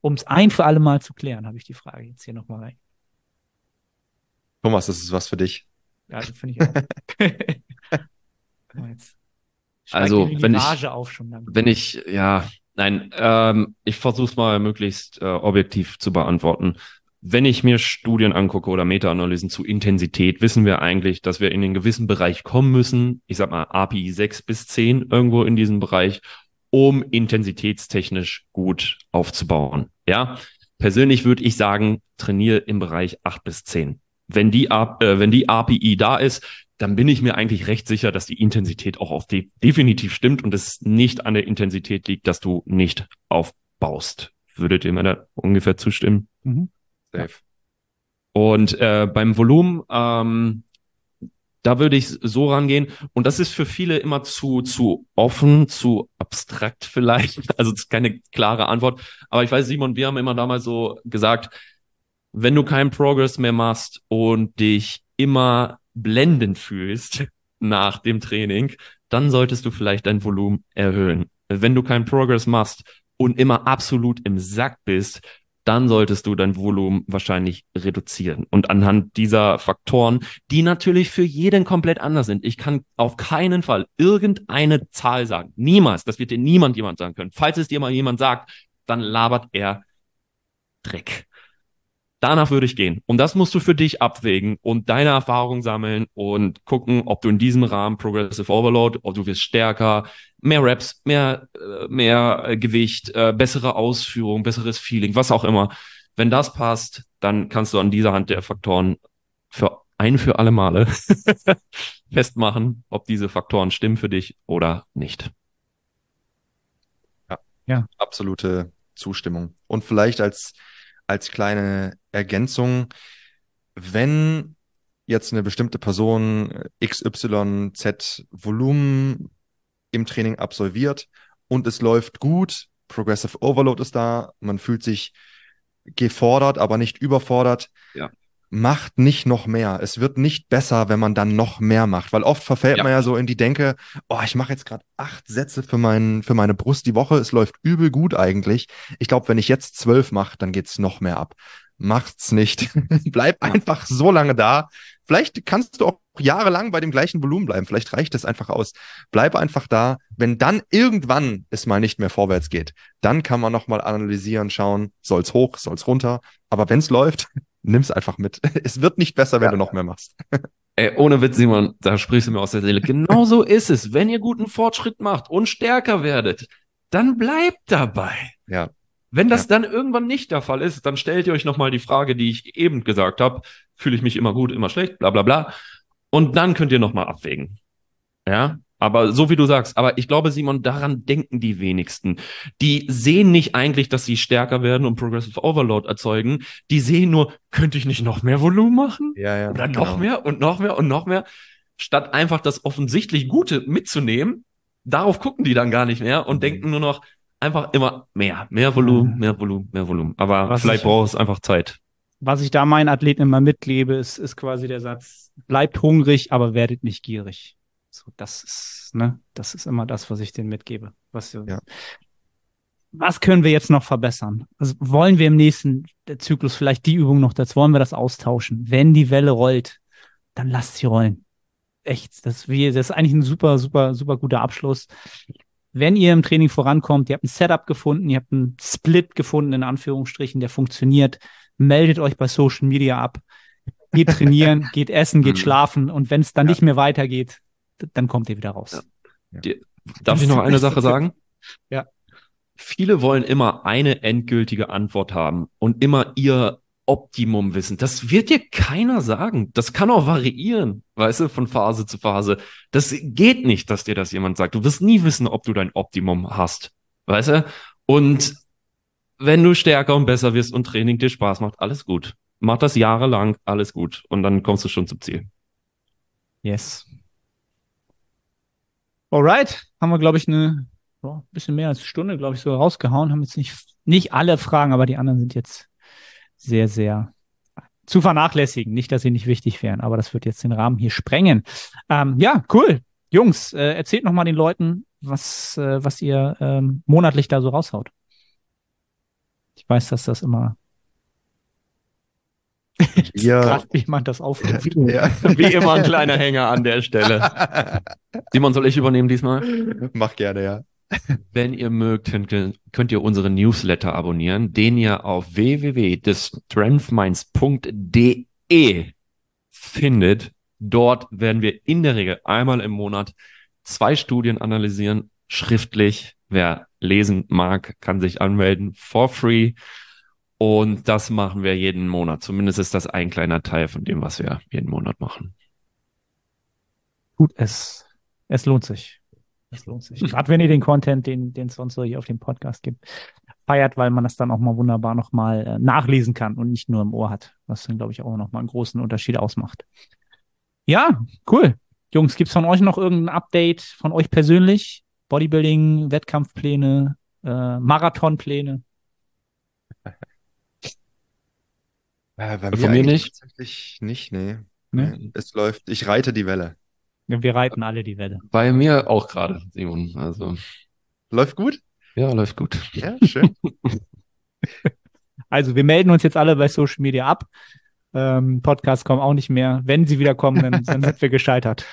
Um es ein für alle Mal zu klären, habe ich die Frage jetzt hier nochmal rein. Thomas, das ist was für dich. Ja, das finde ich auch. jetzt also, wenn ich, wenn ich, ja, nein, ähm, ich versuche es mal möglichst äh, objektiv zu beantworten. Wenn ich mir Studien angucke oder Meta-Analysen zu Intensität, wissen wir eigentlich, dass wir in den gewissen Bereich kommen müssen. Ich sag mal API 6 bis 10 irgendwo in diesem Bereich, um intensitätstechnisch gut aufzubauen. Ja, persönlich würde ich sagen, trainiere im Bereich 8 bis 10. Wenn die, äh, wenn die API da ist, dann bin ich mir eigentlich recht sicher, dass die Intensität auch auf de definitiv stimmt und es nicht an der Intensität liegt, dass du nicht aufbaust. Würdet ihr mir da ungefähr zustimmen? Mhm. Safe. Und äh, beim Volumen, ähm, da würde ich so rangehen. Und das ist für viele immer zu, zu offen, zu abstrakt vielleicht. Also keine klare Antwort. Aber ich weiß, Simon, wir haben immer damals so gesagt, wenn du keinen Progress mehr machst und dich immer blendend fühlst nach dem Training, dann solltest du vielleicht dein Volumen erhöhen. Wenn du keinen Progress machst und immer absolut im Sack bist, dann solltest du dein Volumen wahrscheinlich reduzieren. Und anhand dieser Faktoren, die natürlich für jeden komplett anders sind. Ich kann auf keinen Fall irgendeine Zahl sagen. Niemals. Das wird dir niemand jemand sagen können. Falls es dir mal jemand sagt, dann labert er Dreck. Danach würde ich gehen. Und das musst du für dich abwägen und deine Erfahrung sammeln und gucken, ob du in diesem Rahmen Progressive Overload, ob du wirst stärker, mehr Reps, mehr, äh, mehr äh, Gewicht, äh, bessere Ausführung, besseres Feeling, was auch immer. Wenn das passt, dann kannst du an dieser Hand der Faktoren für ein für alle Male festmachen, ob diese Faktoren stimmen für dich oder nicht. Ja, ja. absolute Zustimmung. Und vielleicht als als kleine Ergänzung, wenn jetzt eine bestimmte Person XYZ Volumen im Training absolviert und es läuft gut, Progressive Overload ist da, man fühlt sich gefordert, aber nicht überfordert. Ja macht nicht noch mehr. Es wird nicht besser, wenn man dann noch mehr macht, weil oft verfällt ja. man ja so in die Denke, oh, ich mache jetzt gerade acht Sätze für, mein, für meine Brust die Woche, es läuft übel gut eigentlich. Ich glaube, wenn ich jetzt zwölf mache, dann geht's noch mehr ab. Macht's nicht. Bleib ja. einfach so lange da. Vielleicht kannst du auch jahrelang bei dem gleichen Volumen bleiben. Vielleicht reicht es einfach aus. Bleib einfach da. Wenn dann irgendwann es mal nicht mehr vorwärts geht, dann kann man nochmal analysieren, schauen, soll's hoch, soll's runter. Aber wenn's läuft, nimm's einfach mit. Es wird nicht besser, wenn ja. du noch mehr machst. Ey, ohne Witz, Simon, da sprichst du mir aus der Seele. Genau so ist es. Wenn ihr guten Fortschritt macht und stärker werdet, dann bleibt dabei. Ja. Wenn das ja. dann irgendwann nicht der Fall ist, dann stellt ihr euch nochmal die Frage, die ich eben gesagt habe. Fühle ich mich immer gut, immer schlecht, bla bla bla. Und dann könnt ihr nochmal abwägen. Ja, aber so wie du sagst, aber ich glaube, Simon, daran denken die wenigsten. Die sehen nicht eigentlich, dass sie stärker werden und Progressive Overload erzeugen. Die sehen nur, könnte ich nicht noch mehr Volumen machen? Ja, ja. Oder noch genau. mehr und noch mehr und noch mehr. Statt einfach das offensichtlich Gute mitzunehmen, darauf gucken die dann gar nicht mehr und mhm. denken nur noch einfach immer mehr, mehr Volumen, mehr Volumen, mehr Volumen. Aber Was vielleicht braucht es einfach Zeit. Was ich da meinen Athleten immer mitlebe, ist, ist quasi der Satz, bleibt hungrig, aber werdet nicht gierig. So, das ist, ne, das ist immer das, was ich denen mitgebe. Was, ja. was können wir jetzt noch verbessern? Also wollen wir im nächsten Zyklus vielleicht die Übung noch dazu, wollen wir das austauschen? Wenn die Welle rollt, dann lasst sie rollen. Echt, das, wie, das ist eigentlich ein super, super, super guter Abschluss. Wenn ihr im Training vorankommt, ihr habt ein Setup gefunden, ihr habt einen Split gefunden, in Anführungsstrichen, der funktioniert, meldet euch bei Social Media ab geht trainieren, geht essen, geht mhm. schlafen und wenn es dann ja. nicht mehr weitergeht, dann kommt ihr wieder raus. Ja. Die, darf ich noch eine Sache sagen? Ja. Viele wollen immer eine endgültige Antwort haben und immer ihr Optimum wissen. Das wird dir keiner sagen. Das kann auch variieren, weißt du, von Phase zu Phase. Das geht nicht, dass dir das jemand sagt. Du wirst nie wissen, ob du dein Optimum hast, weißt du? Und wenn du stärker und besser wirst und Training dir Spaß macht, alles gut. Mach das jahrelang, alles gut. Und dann kommst du schon zum Ziel. Yes. Alright, haben wir, glaube ich, eine oh, bisschen mehr als eine Stunde, glaube ich, so rausgehauen. Haben jetzt nicht, nicht alle Fragen, aber die anderen sind jetzt sehr, sehr zu vernachlässigen. Nicht, dass sie nicht wichtig wären, aber das wird jetzt den Rahmen hier sprengen. Ähm, ja, cool. Jungs, äh, erzählt noch mal den Leuten, was, äh, was ihr ähm, monatlich da so raushaut. Ich weiß, dass das immer Wir, krass, wie man das aufruft. ja. Wie immer ein kleiner Hänger an der Stelle. Simon, soll ich übernehmen diesmal? Mach gerne, ja. Wenn ihr mögt, könnt, ihr- könnt ihr unseren Newsletter abonnieren, den ihr auf www.strengthminds.de findet. Dort werden wir in der Regel einmal im Monat zwei Studien analysieren, schriftlich. Wer lesen mag, kann sich anmelden for free. Und das machen wir jeden Monat. Zumindest ist das ein kleiner Teil von dem, was wir jeden Monat machen. Tut es. Es lohnt sich. Es lohnt sich. Gerade wenn ihr den Content, den den es sonst so hier auf dem Podcast gibt, feiert, weil man das dann auch mal wunderbar nochmal äh, nachlesen kann und nicht nur im Ohr hat. Was dann, glaube ich, auch nochmal einen großen Unterschied ausmacht. Ja, cool. Jungs, gibt's von euch noch irgendein Update von euch persönlich? Bodybuilding, Wettkampfpläne, äh, Marathonpläne? Äh, bei Von mir eigentlich nicht? Tatsächlich nicht, nee. Ne? Nee, Es läuft, ich reite die Welle. Wir reiten alle die Welle. Bei mir auch gerade, Simon. Also, Läuft gut? ja, läuft gut. Ja, schön. Also wir melden uns jetzt alle bei Social Media ab. Ähm, Podcasts kommen auch nicht mehr. Wenn sie wieder kommen, dann, dann sind wir gescheitert.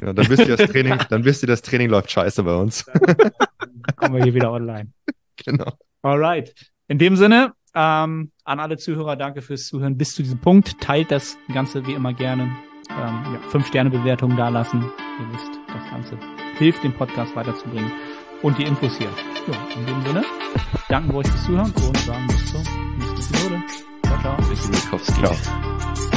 Ja, dann wisst ihr, das Training, dann wisst ihr, das Training läuft scheiße bei uns. Dann kommen wir hier wieder online. Genau. Alright. In dem Sinne, ähm, an alle Zuhörer, danke fürs Zuhören bis zu diesem Punkt. Teilt das Ganze wie immer gerne. Ähm, ja, fünf Sterne Bewertungen dalassen. Ihr wisst, das Ganze hilft, den Podcast weiterzubringen. Und die Infos hier. Ja, in dem Sinne, danken wir euch fürs Zuhören und sagen bis zur nächsten Episode. Ciao, ciao. Bis Mikowski. Ciao.